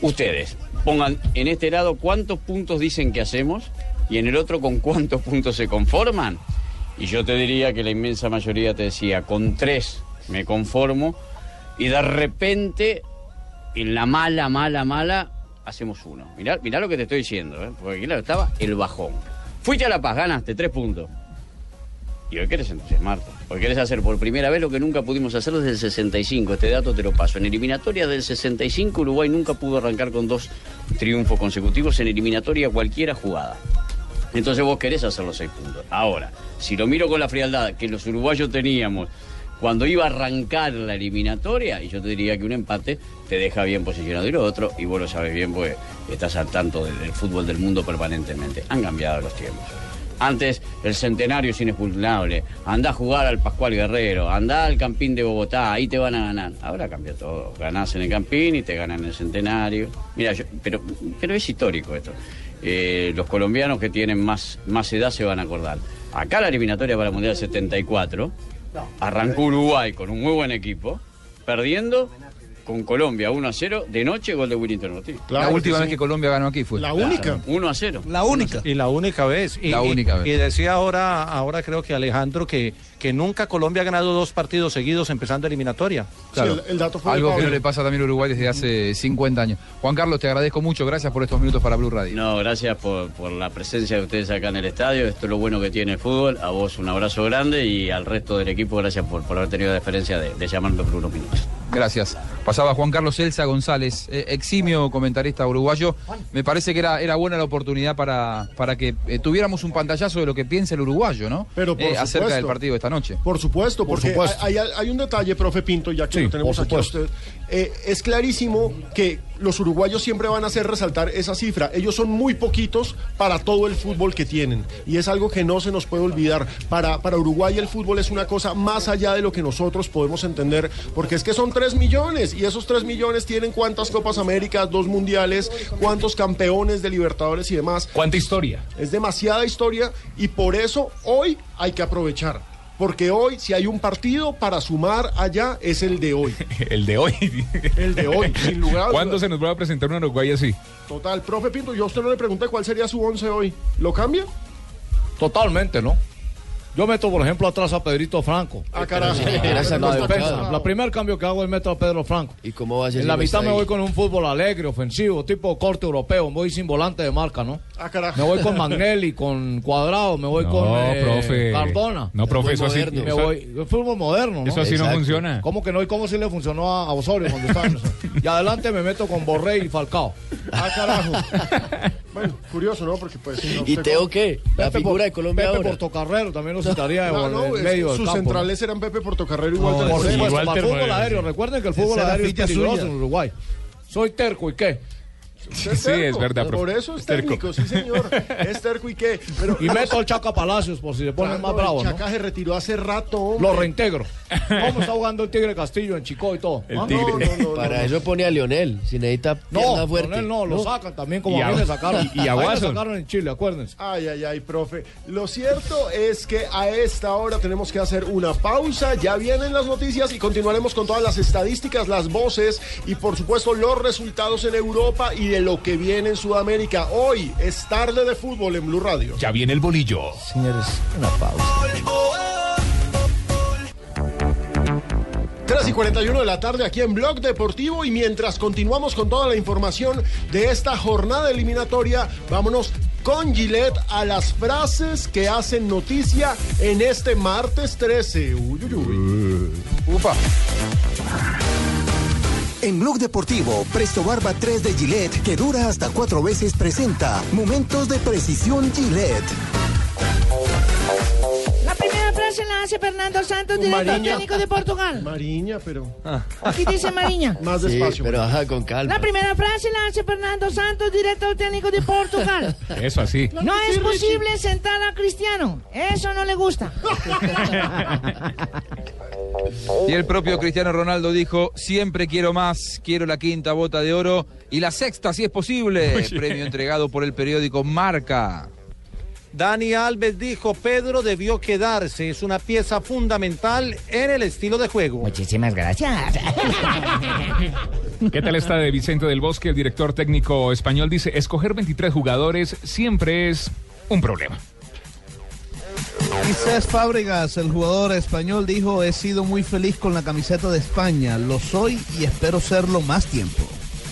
Ustedes pongan en este lado cuántos puntos dicen que hacemos y en el otro con cuántos puntos se conforman. Y yo te diría que la inmensa mayoría te decía, con tres me conformo y de repente en la mala, mala, mala hacemos uno. Mirá, lo que te estoy diciendo, ¿eh? porque claro, estaba el bajón. Fuiste a La Paz, ganaste tres puntos. Y hoy querés entusiasmarte. Hoy querés hacer por primera vez lo que nunca pudimos hacer desde el 65. Este dato te lo paso. En eliminatoria del 65, Uruguay nunca pudo arrancar con dos triunfos consecutivos en eliminatoria cualquiera jugada. Entonces vos querés hacer los seis puntos. Ahora, si lo miro con la frialdad que los uruguayos teníamos cuando iba a arrancar la eliminatoria, y yo te diría que un empate te deja bien posicionado y lo otro, y vos lo sabes bien porque estás al tanto del, del fútbol del mundo permanentemente. Han cambiado los tiempos. Antes el centenario es inexpugnable. Andá a jugar al Pascual Guerrero, andá al Campín de Bogotá, ahí te van a ganar. Ahora cambia todo. Ganás en el Campín y te ganan en el centenario. Mira, yo- pero, pero es histórico esto. Eh, los colombianos que tienen más, más edad se van a acordar. Acá la eliminatoria para el Mundial 74 arrancó Uruguay con un muy buen equipo, perdiendo con Colombia 1 a 0 de noche, gol de Willington Ortiz. la última vez que Colombia ganó aquí fue. La única. 1 a 0. La única. Y la única vez. Y, La y- única vez. Y decía ahora, ahora creo que Alejandro que, porque nunca Colombia ha ganado dos partidos seguidos empezando eliminatoria. Claro. Algo que no le pasa también a Uruguay desde hace 50 años. Juan Carlos, te agradezco mucho. Gracias por estos minutos para Blue Radio. No, gracias por, por la presencia de ustedes acá en el estadio. Esto es lo bueno que tiene el fútbol. A vos un abrazo grande y al resto del equipo gracias por, por haber tenido la deferencia de, de llamarme por unos minutos. Gracias. Pasaba Juan Carlos Elsa González, eh, eximio comentarista uruguayo. Me parece que era, era buena la oportunidad para, para que eh, tuviéramos un pantallazo de lo que piensa el uruguayo, ¿no? Pero por Eh, acerca del partido de esta noche. Por supuesto, Por porque supuesto. Hay, un detalle, profe Pinto, ya que Sí, lo tenemos aquí a usted. Eh, es clarísimo que los uruguayos siempre van a hacer resaltar esa cifra. Ellos son muy poquitos para todo el fútbol que tienen. Y es algo que no se nos puede olvidar. Para, para Uruguay el fútbol es una cosa más allá de lo que nosotros podemos entender. Porque es que son 3 millones. Y esos 3 millones tienen cuántas Copas Américas, dos mundiales, cuántos campeones de Libertadores y demás. ¿Cuánta historia? Es demasiada historia y por eso hoy hay que aprovechar. Porque hoy, si hay un partido para sumar allá, es el de hoy. El de hoy. El de hoy, sin lugar a ¿Cuándo se nos va a presentar un Uruguay así? Total, profe Pinto, yo a usted no le pregunté cuál sería su once hoy. ¿Lo cambia? Totalmente, ¿no? Yo meto, por ejemplo, atrás a Pedrito Franco. Ah, carajo. La Pero defensa. La primer cambio que hago es meto a Pedro Franco. ¿Y cómo va a ser? En la mitad me ahí? voy con un fútbol alegre, ofensivo, tipo corte europeo. Voy sin volante de marca, ¿no? Ah, carajo. Me voy con Magnelli, con Cuadrado, me voy No, con eh, profe. Cardona. No, profe, eso así- me eso- voy, el fútbol moderno, ¿no? Eso así no funciona. ¿Cómo que no? ¿Y cómo si le funcionó a, a Osorio cuando estaba en eso? Y adelante me meto con Borré y Falcao. Ah, carajo. bueno, curioso, ¿no? Porque pues... no ¿Y Teo qué? La figura Por- de Colombia Pepe ahora. Portocarrero también lo citaría No, en no, el es- medio sus centrales eran Pepe Portocarrero y Walter por Moreno. supuesto, para fútbol aéreo. Recuerden que el fútbol aéreo es peligroso en Uruguay. Soy terco y qué. Usted es terco. Por eso es técnico, sí señor. Es terco y qué. Pero Y meto al Chaca Palacios por si se ponen más bravos, El ¿no? Chaca se retiró hace rato, hombre. Lo reintegro. ¿Cómo está jugando el Tigre Castillo en Chico y todo? El ¿Ah? tigre. No, no, no, Para no. eso pone a Lionel. Si necesita No, pierna fuerte. Lionel no, lo sacan también como Y a mí me sacaron. y- y a Watson. sacaron en Chile, acuérdense. Ay, ay, ay, profe. Lo cierto es que a esta hora tenemos que hacer una pausa. Ya vienen las noticias y continuaremos con todas las estadísticas, las voces y por supuesto los resultados en Europa y de lo que viene en Sudamérica. Hoy es tarde de fútbol en Blue Radio. Ya viene el bolillo. Señores, una pausa. 3 y 41 de la tarde aquí en Blog Deportivo y mientras continuamos con toda la información de esta jornada eliminatoria, vámonos con Gillette a las frases que hacen noticia en este martes 13. Uy, uy, uy. Ufa. En Blog Deportivo, Presto Barba 3 de Gillette, que dura hasta cuatro veces, presenta Momentos de Precisión Gillette. La primera frase la hace Fernando Santos, director Mariña. técnico de Portugal. Mariña, pero. Aquí dice Mariña. Más Sí, despacio. pero ajá, con calma. La primera frase la hace Fernando Santos, director técnico de Portugal. Eso así. No es posible sentar a Cristiano. Eso no le gusta. Y el propio Cristiano Ronaldo dijo, siempre quiero más, quiero la quinta bota de oro y la sexta si es posible. Oye. Premio entregado por el periódico Marca. Dani Alves dijo, Pedro debió quedarse, es una pieza fundamental en el estilo de juego. Muchísimas gracias. ¿Qué tal está de Vicente del Bosque? El director técnico español dice, escoger 23 jugadores siempre es un problema. Cés Fábregas, el jugador español, dijo, he sido muy feliz con la camiseta de España, lo soy y espero serlo más tiempo.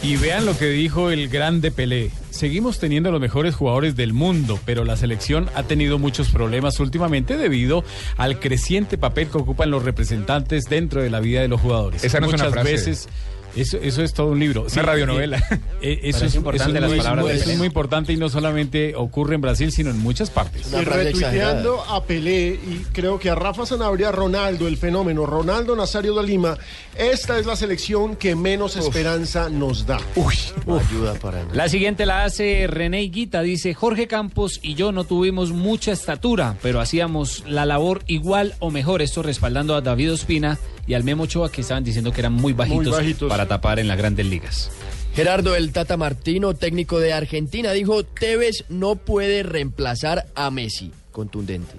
Y vean lo que dijo el grande Pelé. Seguimos teniendo los mejores jugadores del mundo, pero la selección ha tenido muchos problemas últimamente debido al creciente papel que ocupan los representantes dentro de la vida de los jugadores. Esa no es una Muchas frase. veces eso, eso es todo un libro. Una radionovela. eh, eh, eso, es, importante eso es las muy, palabras de es muy importante y no solamente ocurre en Brasil, sino en muchas partes. Y retuiteando a Pelé y creo que a Rafa Sanabria, Ronaldo, el fenómeno, Ronaldo Nazario de Lima, esta es la selección que menos esperanza nos da. Uy, ayuda para nada. La siguiente la hace René Guita, dice Jorge Campos y yo no tuvimos mucha estatura, pero hacíamos la labor igual o mejor, esto respaldando a David Ospina y al Memo Ochoa que estaban diciendo que eran muy bajitos, bajitos. para tapar en las grandes ligas. Gerardo el Tata Martino, técnico de Argentina, dijo, Tevez no puede reemplazar a Messi. Contundente.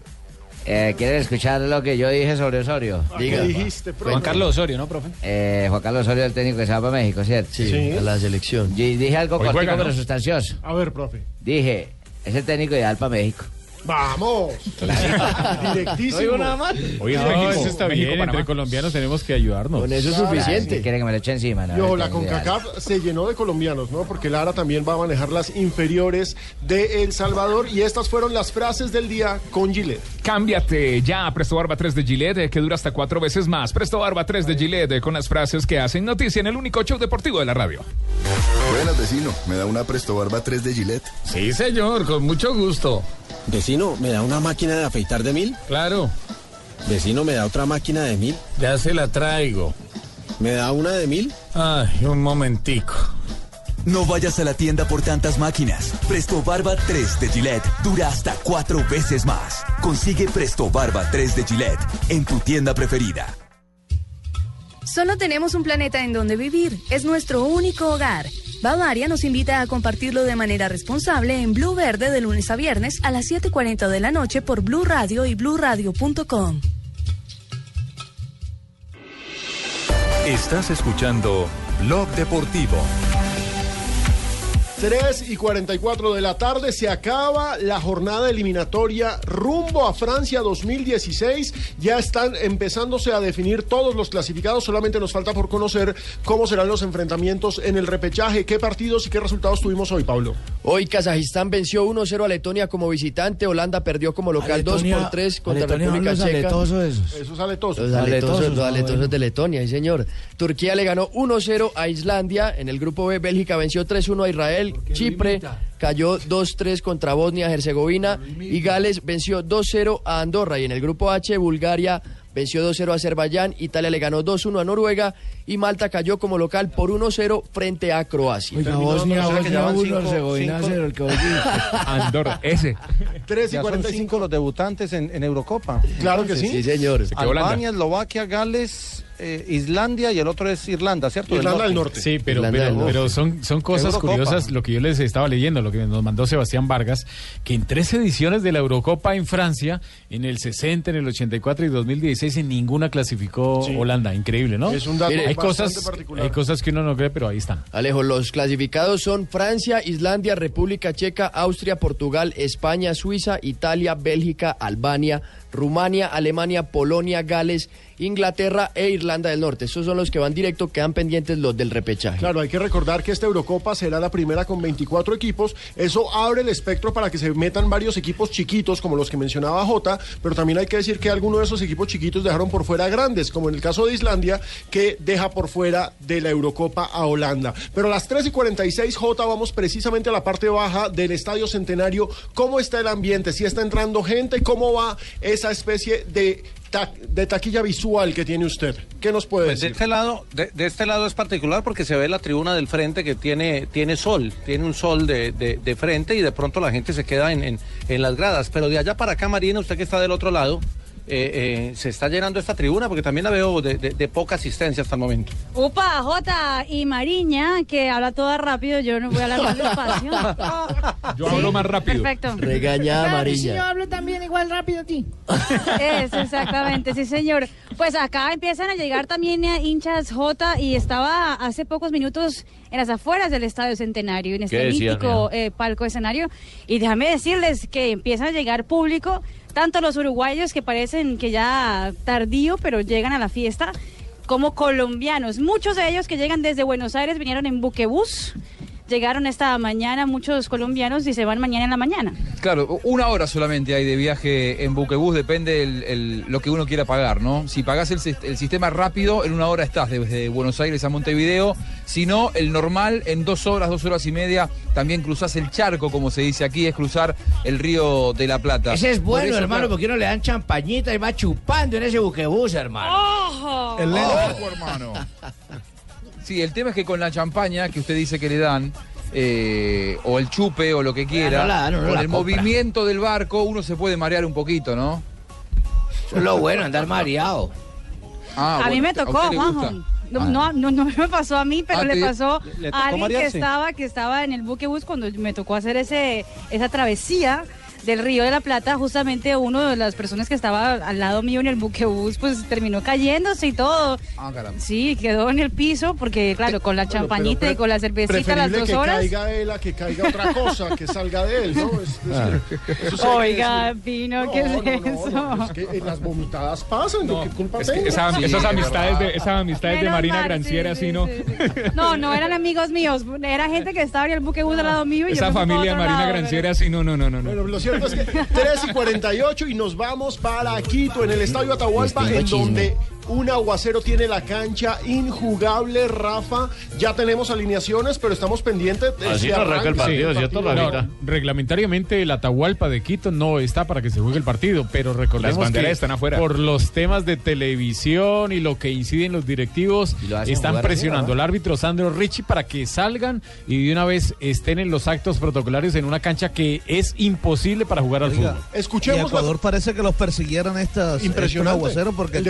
Eh, ¿Quieren escuchar lo que yo dije sobre Osorio? Diga. ¿Qué dijiste, profe? Juan Carlos Osorio, ¿no, profe? Eh, Juan Carlos Osorio, el técnico que se va para México, ¿cierto? Sí, Sí. a la selección. Y dije algo cortico pero sustancioso. A ver, profe. Dije, es el técnico ideal para México. Vamos. Directísimo. No digo nada más. Oye, No, México, eso está México, bien, entre Panamá. colombianos tenemos que ayudarnos. Con eso es suficiente. Quiere que me lo eche encima, ¿no? La CONCACAF se llenó de colombianos, ¿no? Porque Lara también va a manejar las inferiores de El Salvador. Y estas fueron las frases del día con Gillette. Cámbiate ya a Presto Barba 3 de Gillette, eh, que dura hasta cuatro veces más. Presto Barba 3 de Gillette, eh, con las frases que hacen noticia en el único show deportivo de la radio. Buenas, vecino. ¿Me da una Presto Barba 3 de Gillette? Sí, señor, con mucho gusto. Vecino, ¿me da una máquina de afeitar de mil? Claro. Vecino, ¿me da otra máquina de mil? Ya se la traigo. ¿Me da una de mil? Ay, un momentico. No vayas a la tienda por tantas máquinas. Presto Barba 3 de Gillette dura hasta cuatro veces más. Consigue Presto Barba 3 de Gillette en tu tienda preferida. Solo tenemos un planeta en donde vivir. Es nuestro único hogar. Bavaria nos invita a compartirlo de manera responsable en Blue Verde de lunes a viernes a las 7:40 de la noche por Blue Radio y bluradio.com. Estás escuchando Blog Deportivo. 3 y 44 de la tarde se acaba la jornada eliminatoria rumbo a Francia 2016. Ya están empezándose a definir todos los clasificados. Solamente nos falta por conocer cómo serán los enfrentamientos en el repechaje. ¿Qué partidos y qué resultados tuvimos hoy, Pablo? Hoy Kazajistán venció 1-0 a Letonia como visitante, Holanda perdió como local 2 Letonia- por 3 a contra Letonia son República los Checa. aletosos esos. Esos aletosos. Los aletosos, los ah, aletosos bueno. de Letonia, sí señor. Turquía le ganó 1-0 a Islandia. En el grupo B, Bélgica venció 3-1 a Israel. Chipre cayó 2-3 contra Bosnia-Herzegovina. Y Gales venció 2-0 a Andorra. Y en el grupo H, Bulgaria venció 2-0 a Azerbaiyán. Italia le ganó 2-1 a Noruega. Y Malta cayó como local por 1-0 frente a Croacia. Oiga, Bosnia, Bosnia 1, Herzegovina 0, el que vos dijiste. Andorra, ese. 3 y Ya son 45. cinco los debutantes en, en Eurocopa. Claro que sí. Sí, señor. quedó Holanda. Albania, Eslovaquia, Gales, eh, Islandia y el otro es Irlanda, ¿cierto? Irlanda del Norte. Sí, pero, Irlanda pero, del Norte. pero son, son cosas Eurocopa. curiosas, lo que yo les estaba leyendo, lo que nos mandó Sebastián Vargas, que en tres ediciones de la Eurocopa en Francia, en el 60, en el 84 y 2016, en ninguna clasificó Sí. Holanda. Increíble, ¿no? Es un dato hay cosas, particular. hay cosas que uno no cree, pero ahí están. Alejo, los clasificados son Francia, Islandia, República Checa, Austria, Portugal, España, Suiza, Italia, Bélgica, Albania, Rumania, Alemania, Polonia, Gales, Inglaterra e Irlanda del Norte. Esos son los que van directo, quedan pendientes los del repechaje. Claro, hay que recordar que esta Eurocopa será la primera con 24 equipos. Eso abre el espectro para que se metan varios equipos chiquitos, como los que mencionaba Jota, pero también hay que decir que algunos de esos equipos chiquitos dejaron por fuera grandes, como en el caso de Islandia, que deja por fuera de la Eurocopa a Holanda. Pero a las 3 y 46, Jota, vamos precisamente a la parte baja del Estadio Centenario. ¿Cómo está el ambiente? ¿Si está entrando gente? ¿Cómo va esa especie de, ta- de taquilla visual que tiene usted? ¿Qué nos puede Pues de decir? este lado, de, de este lado es particular porque se ve la tribuna del frente que tiene, tiene sol, tiene un sol de, de- de frente y de pronto la gente se queda en, en- en las gradas. Pero de allá para acá, Marina, usted que está del otro lado, eh, eh, se está llenando esta tribuna porque también la veo de, de- de poca asistencia hasta el momento. Upa, Jota y Mariña, que habla toda rápido, yo no voy a hablar más despacio. Yo hablo más rápido. Perfecto. Regañada Claro, y si yo hablo también igual rápido a ti. Eso, exactamente, sí señor. Pues acá empiezan a llegar también hinchas J y estaba hace pocos minutos en las afueras del Estadio Centenario, en este ¿Qué decían, mítico eh, palco escenario. Y déjame decirles que empiezan a llegar público, tanto los uruguayos que parecen que ya tardío, pero llegan a la fiesta, como colombianos. Muchos de ellos que llegan desde Buenos Aires vinieron en buquebús. Llegaron esta mañana muchos colombianos y se van mañana en la mañana. Claro, una hora solamente hay de viaje en buquebús, depende el, el- lo que uno quiera pagar, ¿no? Si pagás el, sis- el sistema rápido, en una hora estás desde Buenos Aires a Montevideo. Si no, el normal, en dos horas, dos horas y media, también cruzás el charco, como se dice aquí, es cruzar el río de la Plata. Ese es Por bueno, eso, hermano, claro, porque uno le dan champañita y va chupando en ese buquebús, hermano. ¡Ojo! El ojo, hermano. Sí, el tema es que con la champaña que usted dice que le dan, eh, o el chupe o lo que quiera, no la dan, uno con el compra. movimiento del barco uno se puede marear un poquito, ¿no? Eso es lo bueno, andar mareado. Ah, a mí bueno, me tocó, Juanjo. No, Ah. no, no, no me pasó a mí, pero Ah, le pasó le a alguien que estaba, que estaba en el buquebús cuando me tocó hacer ese, esa travesía del Río de la Plata, justamente uno de las personas que estaba al lado mío en el buquebús, pues terminó cayéndose y todo. Ah, caramba. Sí, quedó en el piso porque, claro, con la champañita y con la cervecita las dos que horas. caiga él a que caiga otra cosa, que salga de él, ¿no? Es decir, eso que Oiga. Pino, ¿qué No, es no, eso? no, es que las vomitadas pasan, ¿de qué culpa Es que tengo? esa- esas amistades de, esas amistades de Marina mal, Granciera, sí, sí, ¿no? No, no eran amigos míos, era gente que estaba en el buquebús al lado mío y yo Esa para familia otro Marina lado, Granciera, sí, no, no, no, no. Bueno, lo cierto que 3 y 48 y nos vamos para Quito, en el Estadio Atahualpa, Les tengo en donde un aguacero tiene la cancha injugable, Rafa. Ya tenemos alineaciones, pero estamos pendientes de Así no arranca el partido, ¿cierto, No, reglamentariamente el Atahualpa de Quito no está para que se juegue el partido, pero recordemos Las banderas que están afuera. por los temas de televisión y lo que inciden los directivos, lo están presionando arriba, al árbitro Sandro Ricci para que salgan y de una vez estén en los actos protocolarios en una cancha que es imposible para jugar al Oiga, fútbol. y Escuchemos Ecuador parece que los persiguieran estas estos Impresionante. aguaceros porque El de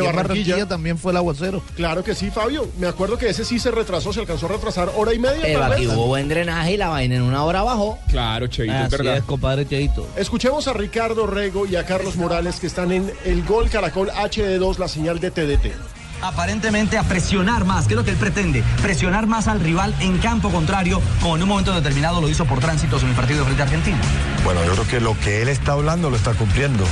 también fue el aguacero. Claro que sí, Fabio. Me acuerdo que ese sí se retrasó, se alcanzó a retrasar hora y media. Pero tal vez. hubo buen drenaje y la vaina en una hora bajó. Claro, Cheito, Así es, compadre Cheito. Escuchemos a Ricardo Rego y a Carlos Morales que están en el Gol Caracol HD2, la señal de TDT. aparentemente a presionar más, que es lo que él pretende, presionar más al rival en campo contrario, como en un momento determinado lo hizo por tránsitos en el partido frente a Argentina. Bueno, yo creo que lo que él está hablando lo está cumpliendo.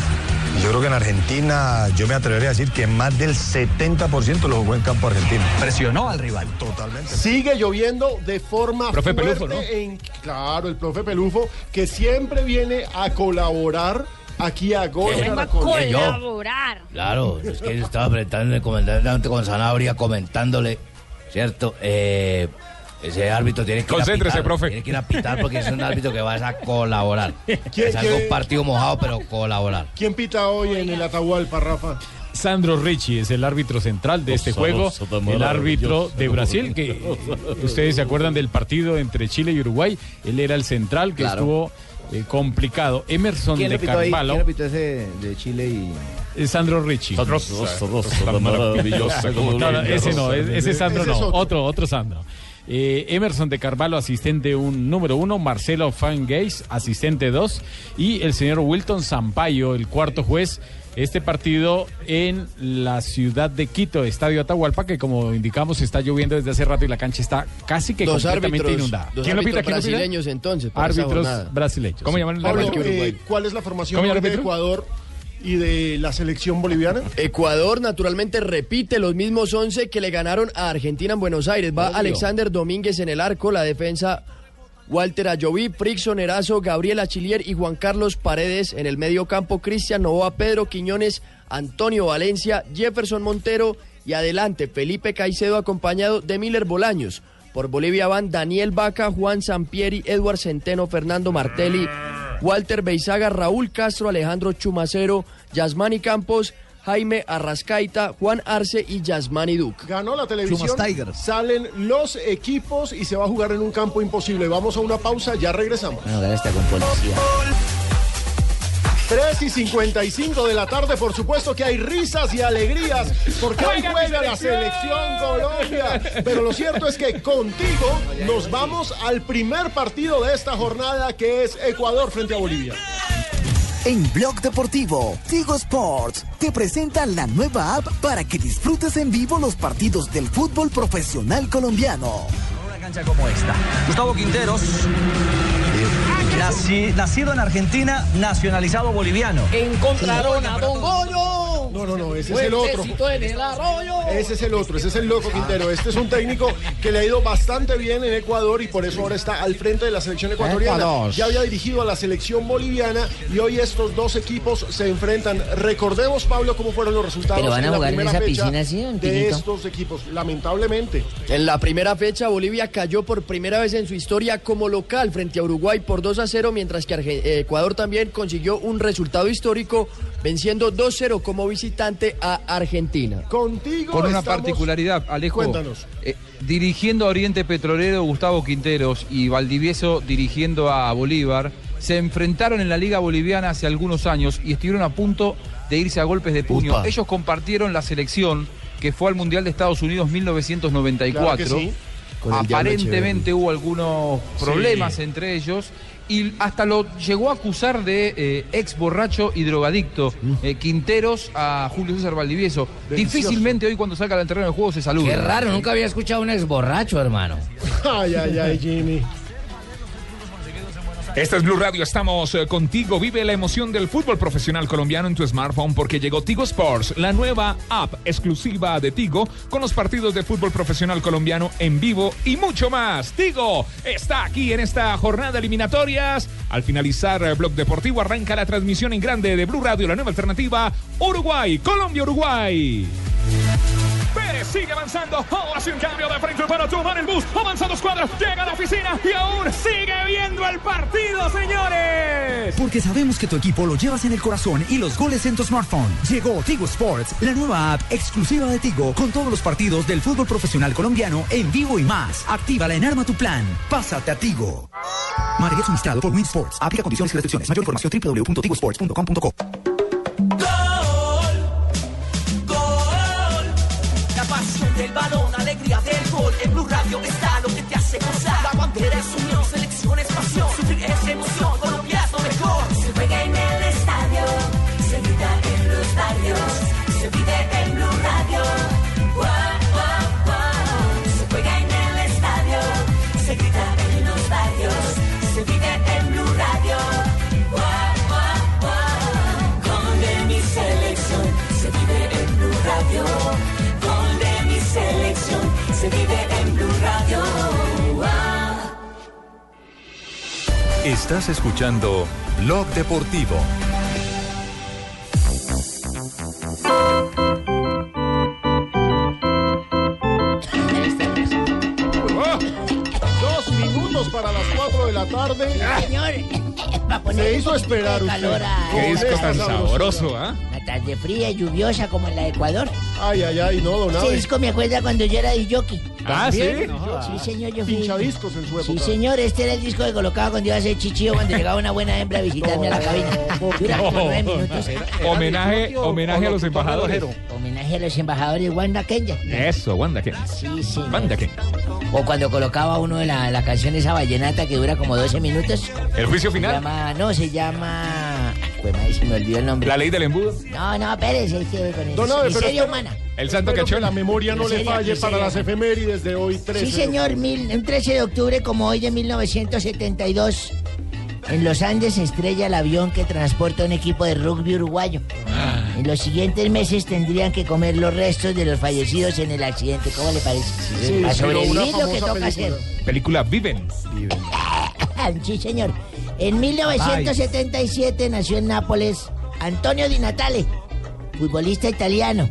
Yo creo que en Argentina, yo me atrevería a decir que más del 70% lo jugó en campo argentino. Presionó al rival. Totalmente. Sigue lloviendo de forma Profe fuerte Pelufo, ¿no? en, claro, el profe Pelufo, que siempre viene a colaborar aquí a Gol. Colaborar. Claro, es que yo estaba apretando el comandante con Sanabria comentándole, ¿cierto? Eh, ese árbitro tiene que ir a pitar, profe. Tiene que ir a pitar porque es un árbitro que va a colaborar. ¿Quién- es algo partido mojado, pero colaborar. ¿Quién pita hoy en el Atahualpa, Rafa? Sandro Ricci es el árbitro central de este juego, el árbitro de Brasil, que ustedes se acuerdan del partido entre Chile y Uruguay, él era el central que Claro. estuvo eh, complicado. Emerson ¿Quién de? Carvalho, ¿Quién repitió ese de Chile y...? eh, Sandro Ricci. Sandro, Rosa, Rosa, tan maravillosa como Lula. ese no, Rosa. es- ese Sandro no, otro, otro Sandro. Eh, Emerson de Carvalho, asistente un número uno, Marcelo Fangays, asistente dos, y el señor Wilton Sampaio, el cuarto juez. Este partido en la ciudad de Quito, Estadio Atahualpa, que como indicamos está lloviendo desde hace rato y la cancha está casi que Dos completamente árbitros, inundada. dos ¿Quién lo pita? árbitros ¿Quién lo pita? brasileños entonces. Árbitros brasileños. ¿Cómo llaman el Pablo, árbitro? eh, ¿cuál es la formación ¿Cómo llama el hoy de? Ecuador y de la selección boliviana? Ecuador naturalmente repite los mismos 11 que le ganaron a Argentina en Buenos Aires. Va Obvio. Alexander Domínguez en el arco, la defensa Walter Ayoví, Prixon Erazo, Gabriel Achillier y Juan Carlos Paredes en el medio campo, Cristian Novoa, Pedro Quiñones, Antonio Valencia, Jefferson Montero y adelante Felipe Caicedo acompañado de Miller Bolaños. Por Bolivia van Daniel Vaca, Juan Sampieri, Edward Centeno, Fernando Martelli, Walter Beizaga, Raúl Castro, Alejandro Chumacero, Yasmani Campos, Jaime Arrascaita, Juan Arce y Yasmani Duc. Ganó la televisión. Tigers. Salen los equipos y se va a jugar en un campo imposible. Vamos a una pausa, ya regresamos. Bueno, está con policía. 3 y 55 de la tarde, por supuesto que hay risas y alegrías, porque hoy ¡Juega la selección! selección Colombia. Pero lo cierto es que contigo nos vamos al primer partido de esta jornada, que es Ecuador frente a Bolivia. En Blog Deportivo, Tigo Sports te presenta la nueva app para que disfrutes en vivo los partidos del fútbol profesional colombiano. Una cancha como esta. Gustavo Quinteros, naci- nacido en Argentina, nacionalizado boliviano. Encontraron a Don Goyo. No, no, no, ese es el otro. En el arroyo. Ese es el otro, ese es el loco Quintero. Este es un técnico que le ha ido bastante bien en Ecuador y por eso ahora está al frente de la selección ecuatoriana. Ya había dirigido a la selección boliviana y hoy estos dos equipos se enfrentan. Recordemos, Pablo, cómo fueron los resultados ¿Pero van a en la jugar en primera esa fecha piscina de estos equipos. Lamentablemente. En la primera fecha, Bolivia cayó por primera vez en su historia como local frente a Uruguay por 2 a 0, mientras que eh, Ecuador también consiguió un resultado histórico venciendo 2-0 como visitante a Argentina. Contigo Con una estamos- particularidad, Alejo. Cuéntanos. eh, dirigiendo a Oriente Petrolero, Gustavo Quinteros y Valdivieso dirigiendo a Bolívar, se enfrentaron en la Liga Boliviana hace algunos años y estuvieron a punto de irse a golpes de puño. Upa. Ellos compartieron la selección que fue al Mundial de Estados Unidos 1994. Claro que sí. Con el Diablo Aparentemente hubo algunos problemas entre ellos y hasta lo llegó a acusar de eh, ex borracho y drogadicto. eh, Quinteros a Julio César Valdivieso. Delicioso. Difícilmente hoy cuando salga al terreno de juego se saluda. Qué raro, nunca había escuchado a un ex borracho, hermano. Ay, ay, ay, Jimmy. Esta es Blue Radio, estamos eh, contigo. Vive la emoción del fútbol profesional colombiano en tu smartphone porque llegó Tigo Sports, la nueva app exclusiva de Tigo con los partidos de fútbol profesional colombiano en vivo y mucho más. Tigo está aquí en esta jornada de eliminatorias. Al finalizar el blog deportivo arranca la transmisión en grande de Blue Radio, la nueva alternativa Uruguay, Colombia, Uruguay. Pérez sigue avanzando. Ahora un cambio de frente para tomar el bus. Avanza dos cuadras. Llega a la oficina y aún sigue viendo el partido, señores. Porque sabemos que tu equipo lo llevas en el corazón y los goles en tu smartphone. Llegó Tigo Sports, la nueva app exclusiva de Tigo con todos los partidos del fútbol profesional colombiano en vivo y más. Actívala en Arma tu Plan. Pásate a Tigo. María suministrado por Win Sports. Aplica condiciones y restricciones. Mayor información www.tigosports.com.co. Estás escuchando Blog Deportivo. Dos minutos para las cuatro de la tarde. Señor, Se hizo esperar usted. Qué disco tan sabroso, ¿ah? Una tarde fría y lluviosa como en la de Ecuador. Ay, ay, ay, no, don Ese disco me acuerda cuando yo era de jockey. Ah, ¿sí? Sí, señor, yo fui. Pinchadiscos en su Sí, señor, este era el disco que colocaba cuando iba a hacer chichillo cuando llegaba una buena hembra a visitarme a la cabina. Dura como nueve minutos. Homenaje, homenaje a los embajadores. Homenaje a los embajadores Wanda Kenya. Eso, Wanda Ken. Sí, sí. Wanda Ken. O cuando colocaba uno de la, la canción esa vallenata que dura como 12 minutos. El juicio Se final. llama, no, se llama... Pues madre, se me olvidó el nombre. La ley del embudo. No, no, espérese, es que con eso. Miseria espera- humana. El santo Espero que la memoria no le Miseria, falle para las efemérides de hoy 13. Sí, señor, mil, un 13 de octubre como hoy de 1972, en los Andes se estrella el avión que transporta un equipo de rugby uruguayo. En los siguientes meses tendrían que comer los restos de los fallecidos en el accidente. ¿Cómo le parece? Sí, a pero sobrevivir lo que famosa toca película. hacer. Película Viven. Sí, señor. En 1977 nació en Nápoles Antonio Di Natale, futbolista italiano.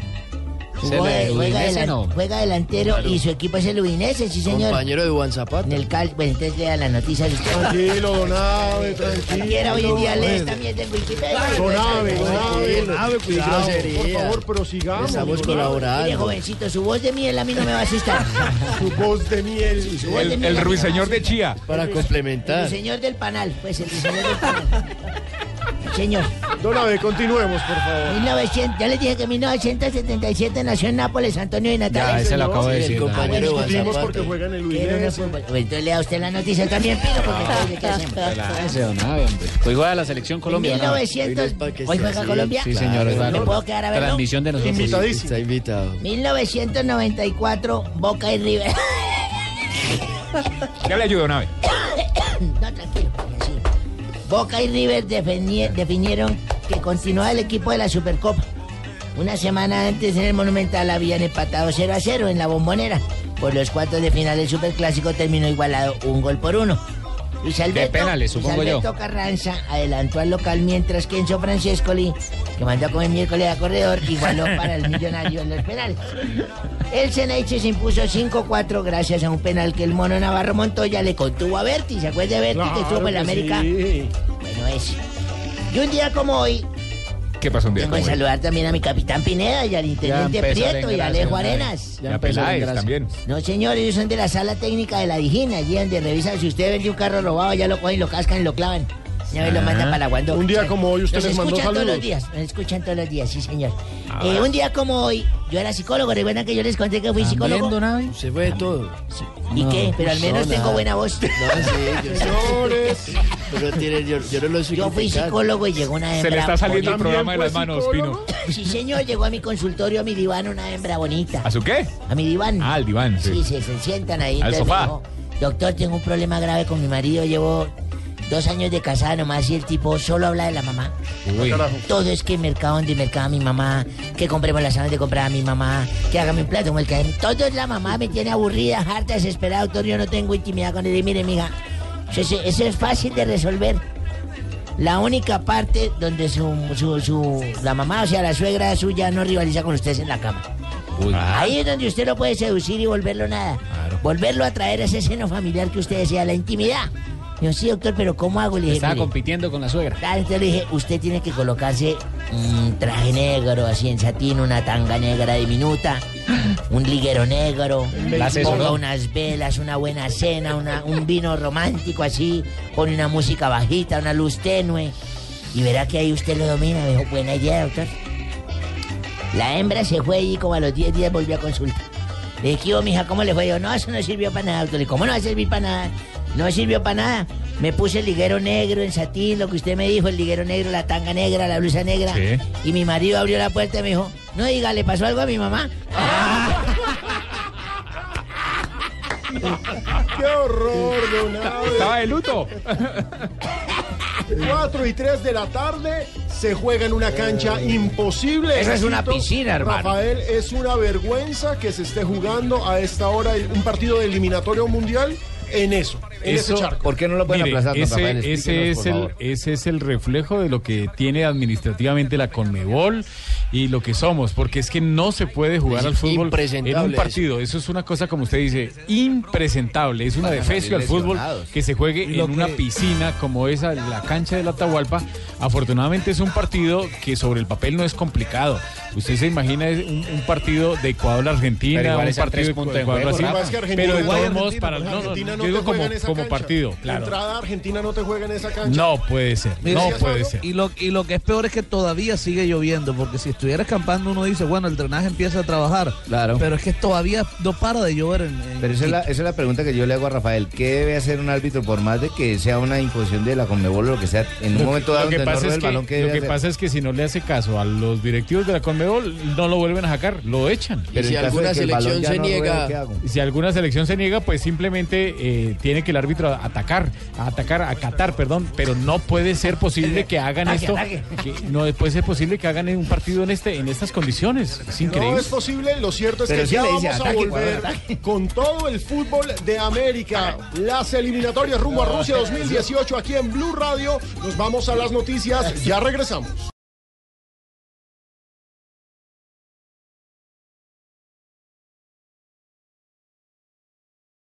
Jugó- ¿Es el juega, Udinese, delan- no? juega delantero Claro. y su equipo es el Udinese, sí señor. Compañero de Juan Zapata. En el cal, bueno, entonces lea la noticia de. Tranquilo, don Abe, tranquilo. Cualquiera hoy en día lee esta mierda en Wikipedia. Don Abe, don cuidado. grosería. Por favor, prosigamos. Estamos colaborando. Mire, jovencito, su voz de miel a mí no me va a asustar. Su voz de miel. Su voz de El, miel el ruiseñor de. Chía. Para El complementar. señor del panal, pues el señor del panal. Señor, Don Abe, continuemos, por favor. 1900, ya les dije que en 1977 nació en Nápoles Antonio Di Natale. Ya, ese lo acabo de el decir. Bueno, de porque juega en el Udinese. Pues entonces lea usted la noticia también, Pino, porque entonces, ¿qué hacemos? Ese don Abe, hombre. Hoy juega la selección Colombia. ¿no? 1900, Hoy no es pa' que ¿hoy esté juega. Colombia? Sí, señor. ¿Me puedo quedar a verlo? Transmisión de nosotros. Invitadísimo. Está invitado. 1994, Boca y River. Ya le ayudo, Nave. no, tranquilo, así. Boca y River defini- definieron que continuaba el equipo de la Supercopa. Una semana antes en el Monumental habían empatado 0 a 0 en la bombonera. Por los cuartos de final del Superclásico terminó igualado un gol por uno. Penales, supongo yo. Alberto Carranza adelantó al local mientras que Enzo Francescoli, que mandó a comer miércoles a corredor, igualó para el millonario en los penales. El Ceneice se impuso 5-4 gracias a un penal que el mono Navarro Montoya le contuvo a Berti. ¿Se acuerda de Berti que estuvo en la América? sí. Bueno, ese. Y un día como hoy, ¿Qué pasó un día? tengo que saludar también a mi capitán Pineda y al intendente Prieto y a Alejo ¿no? Arenas. Ya Peláez también. No, señor, ellos son de la sala técnica de la Digina, allí donde revisan si usted vende un carro robado, ya lo cogen, lo cascan y lo clavan. Ya me lo mandan para la Guandó. Un día como hoy usted les mandó escuchan todos saludos. los días, nos escuchan todos los días, sí, señor. Ah. Eh, un día como hoy, yo era psicólogo, recuerdan que yo les conté que fui psicólogo. Se fue de todo. ¿Y No, qué? Pero al no, menos tengo buena voz. No, sí. Señores, Pero tiene, yo, yo no lo soy Yo fui psicólogo y llegó una Se hembra. le está saliendo el programa de las manos, Pino. Sí, señor, llegó a mi consultorio, a mi diván, una hembra bonita. ¿A su qué? A mi diván. Ah, al diván, sí. Sí, se, se sientan ahí. Al sofá. dijo, Doctor, tengo un problema grave con mi marido. Llevo dos años de casada nomás y el tipo solo habla de la mamá. Uy. Todo es que mercado donde mercaba mi mamá, que compremos las zonas de comprar a mi mamá, que hágame un plato como el que Todo es la mamá, me tiene aburrida, harta, desesperada, doctor. Yo no tengo intimidad con él. Y mire, mija, eso, es- eso es fácil de resolver. La única parte donde su, su, su- la mamá, o sea, la suegra suya, no rivaliza con ustedes en la cama. Ahí es donde usted lo puede seducir y volverlo nada. Volverlo a traer a ese seno familiar que usted desea, la intimidad. Yo, sí, doctor, pero ¿cómo hago? Le dije, Estaba "Mire, compitiendo con la suegra. Claro, entonces le dije, usted tiene que colocarse un traje negro, así en satín, una tanga negra diminuta, un liguero negro, ponga unas velas, una buena cena, una- un vino romántico así, pone una música bajita, una luz tenue, y verá que ahí usted lo domina. Me dijo, buena idea, doctor. La hembra se fue y como a los 10 días volvió a consulta. Le dije, ¿qué hubo, mija? ¿Cómo le fue? Yo, no, eso no sirvió para nada, doctor. Le dije, ¿cómo no va a servir para nada? No sirvió para nada. Me puse el liguero negro en satín, lo que usted me dijo, el liguero negro, la tanga negra, la blusa negra. Sí. Y mi marido abrió la puerta y me dijo, no diga, ¿le pasó algo a mi mamá? ¡Qué horror, don! Estaba de luto. 4 y 3 de la tarde se juega en una cancha imposible. Eso es una piscina, hermano. Rafael, es una vergüenza que se esté jugando a esta hora un partido de eliminatorio mundial en eso, en ese charco. ¿Por qué no lo pueden Mire, aplazar, ese, Rafael? ese es el, ese es el reflejo de lo que tiene administrativamente la Conmebol y lo que somos, porque es que no se puede jugar Es al fútbol en un partido. Eso es una cosa, como usted dice, impresentable. Es una defecio al fútbol que se juegue en una piscina como esa, la cancha de la Atahualpa. Afortunadamente es un partido que sobre el papel no es complicado. Usted se imagina un, un partido de Pero Ecuador-Argentina, un partido de Ecuador-Brasil. Pero de todos modos, para, no, no, yo no digo como, como cancha. partido, claro. entrada, Argentina no te juega en esa cancha. No puede ser, Mira, no puede ser. Y lo, y lo que es peor es que todavía sigue lloviendo, porque si estuviera escampando uno dice, bueno, el drenaje empieza a trabajar. Claro. Pero es que todavía no para de llover en, en Pero esa es, la, esa es la pregunta que yo le hago a Rafael. ¿Qué debe hacer un árbitro por más de que sea una imposición de la Conmebol o lo que sea? En un Lo momento que- dado lo que no pasa ruede es que, balón, ¿qué lo que pasa es que si no le hace caso a los directivos de la Conmebol, no lo vuelven a sacar, lo echan. Y si alguna selección se niega, si alguna selección se niega, pues simplemente eh, tiene que el árbitro atacar, a atacar, acatar, perdón, pero no puede ser posible que hagan esto, que no puede ser posible que hagan un partido en este, en estas condiciones. Es increíble. No es posible, lo cierto es Pero que sí ya vamos a volver con todo el fútbol de América. Las eliminatorias rumbo a Rusia 2018 aquí en Blue Radio. Nos vamos a las noticias, ya regresamos.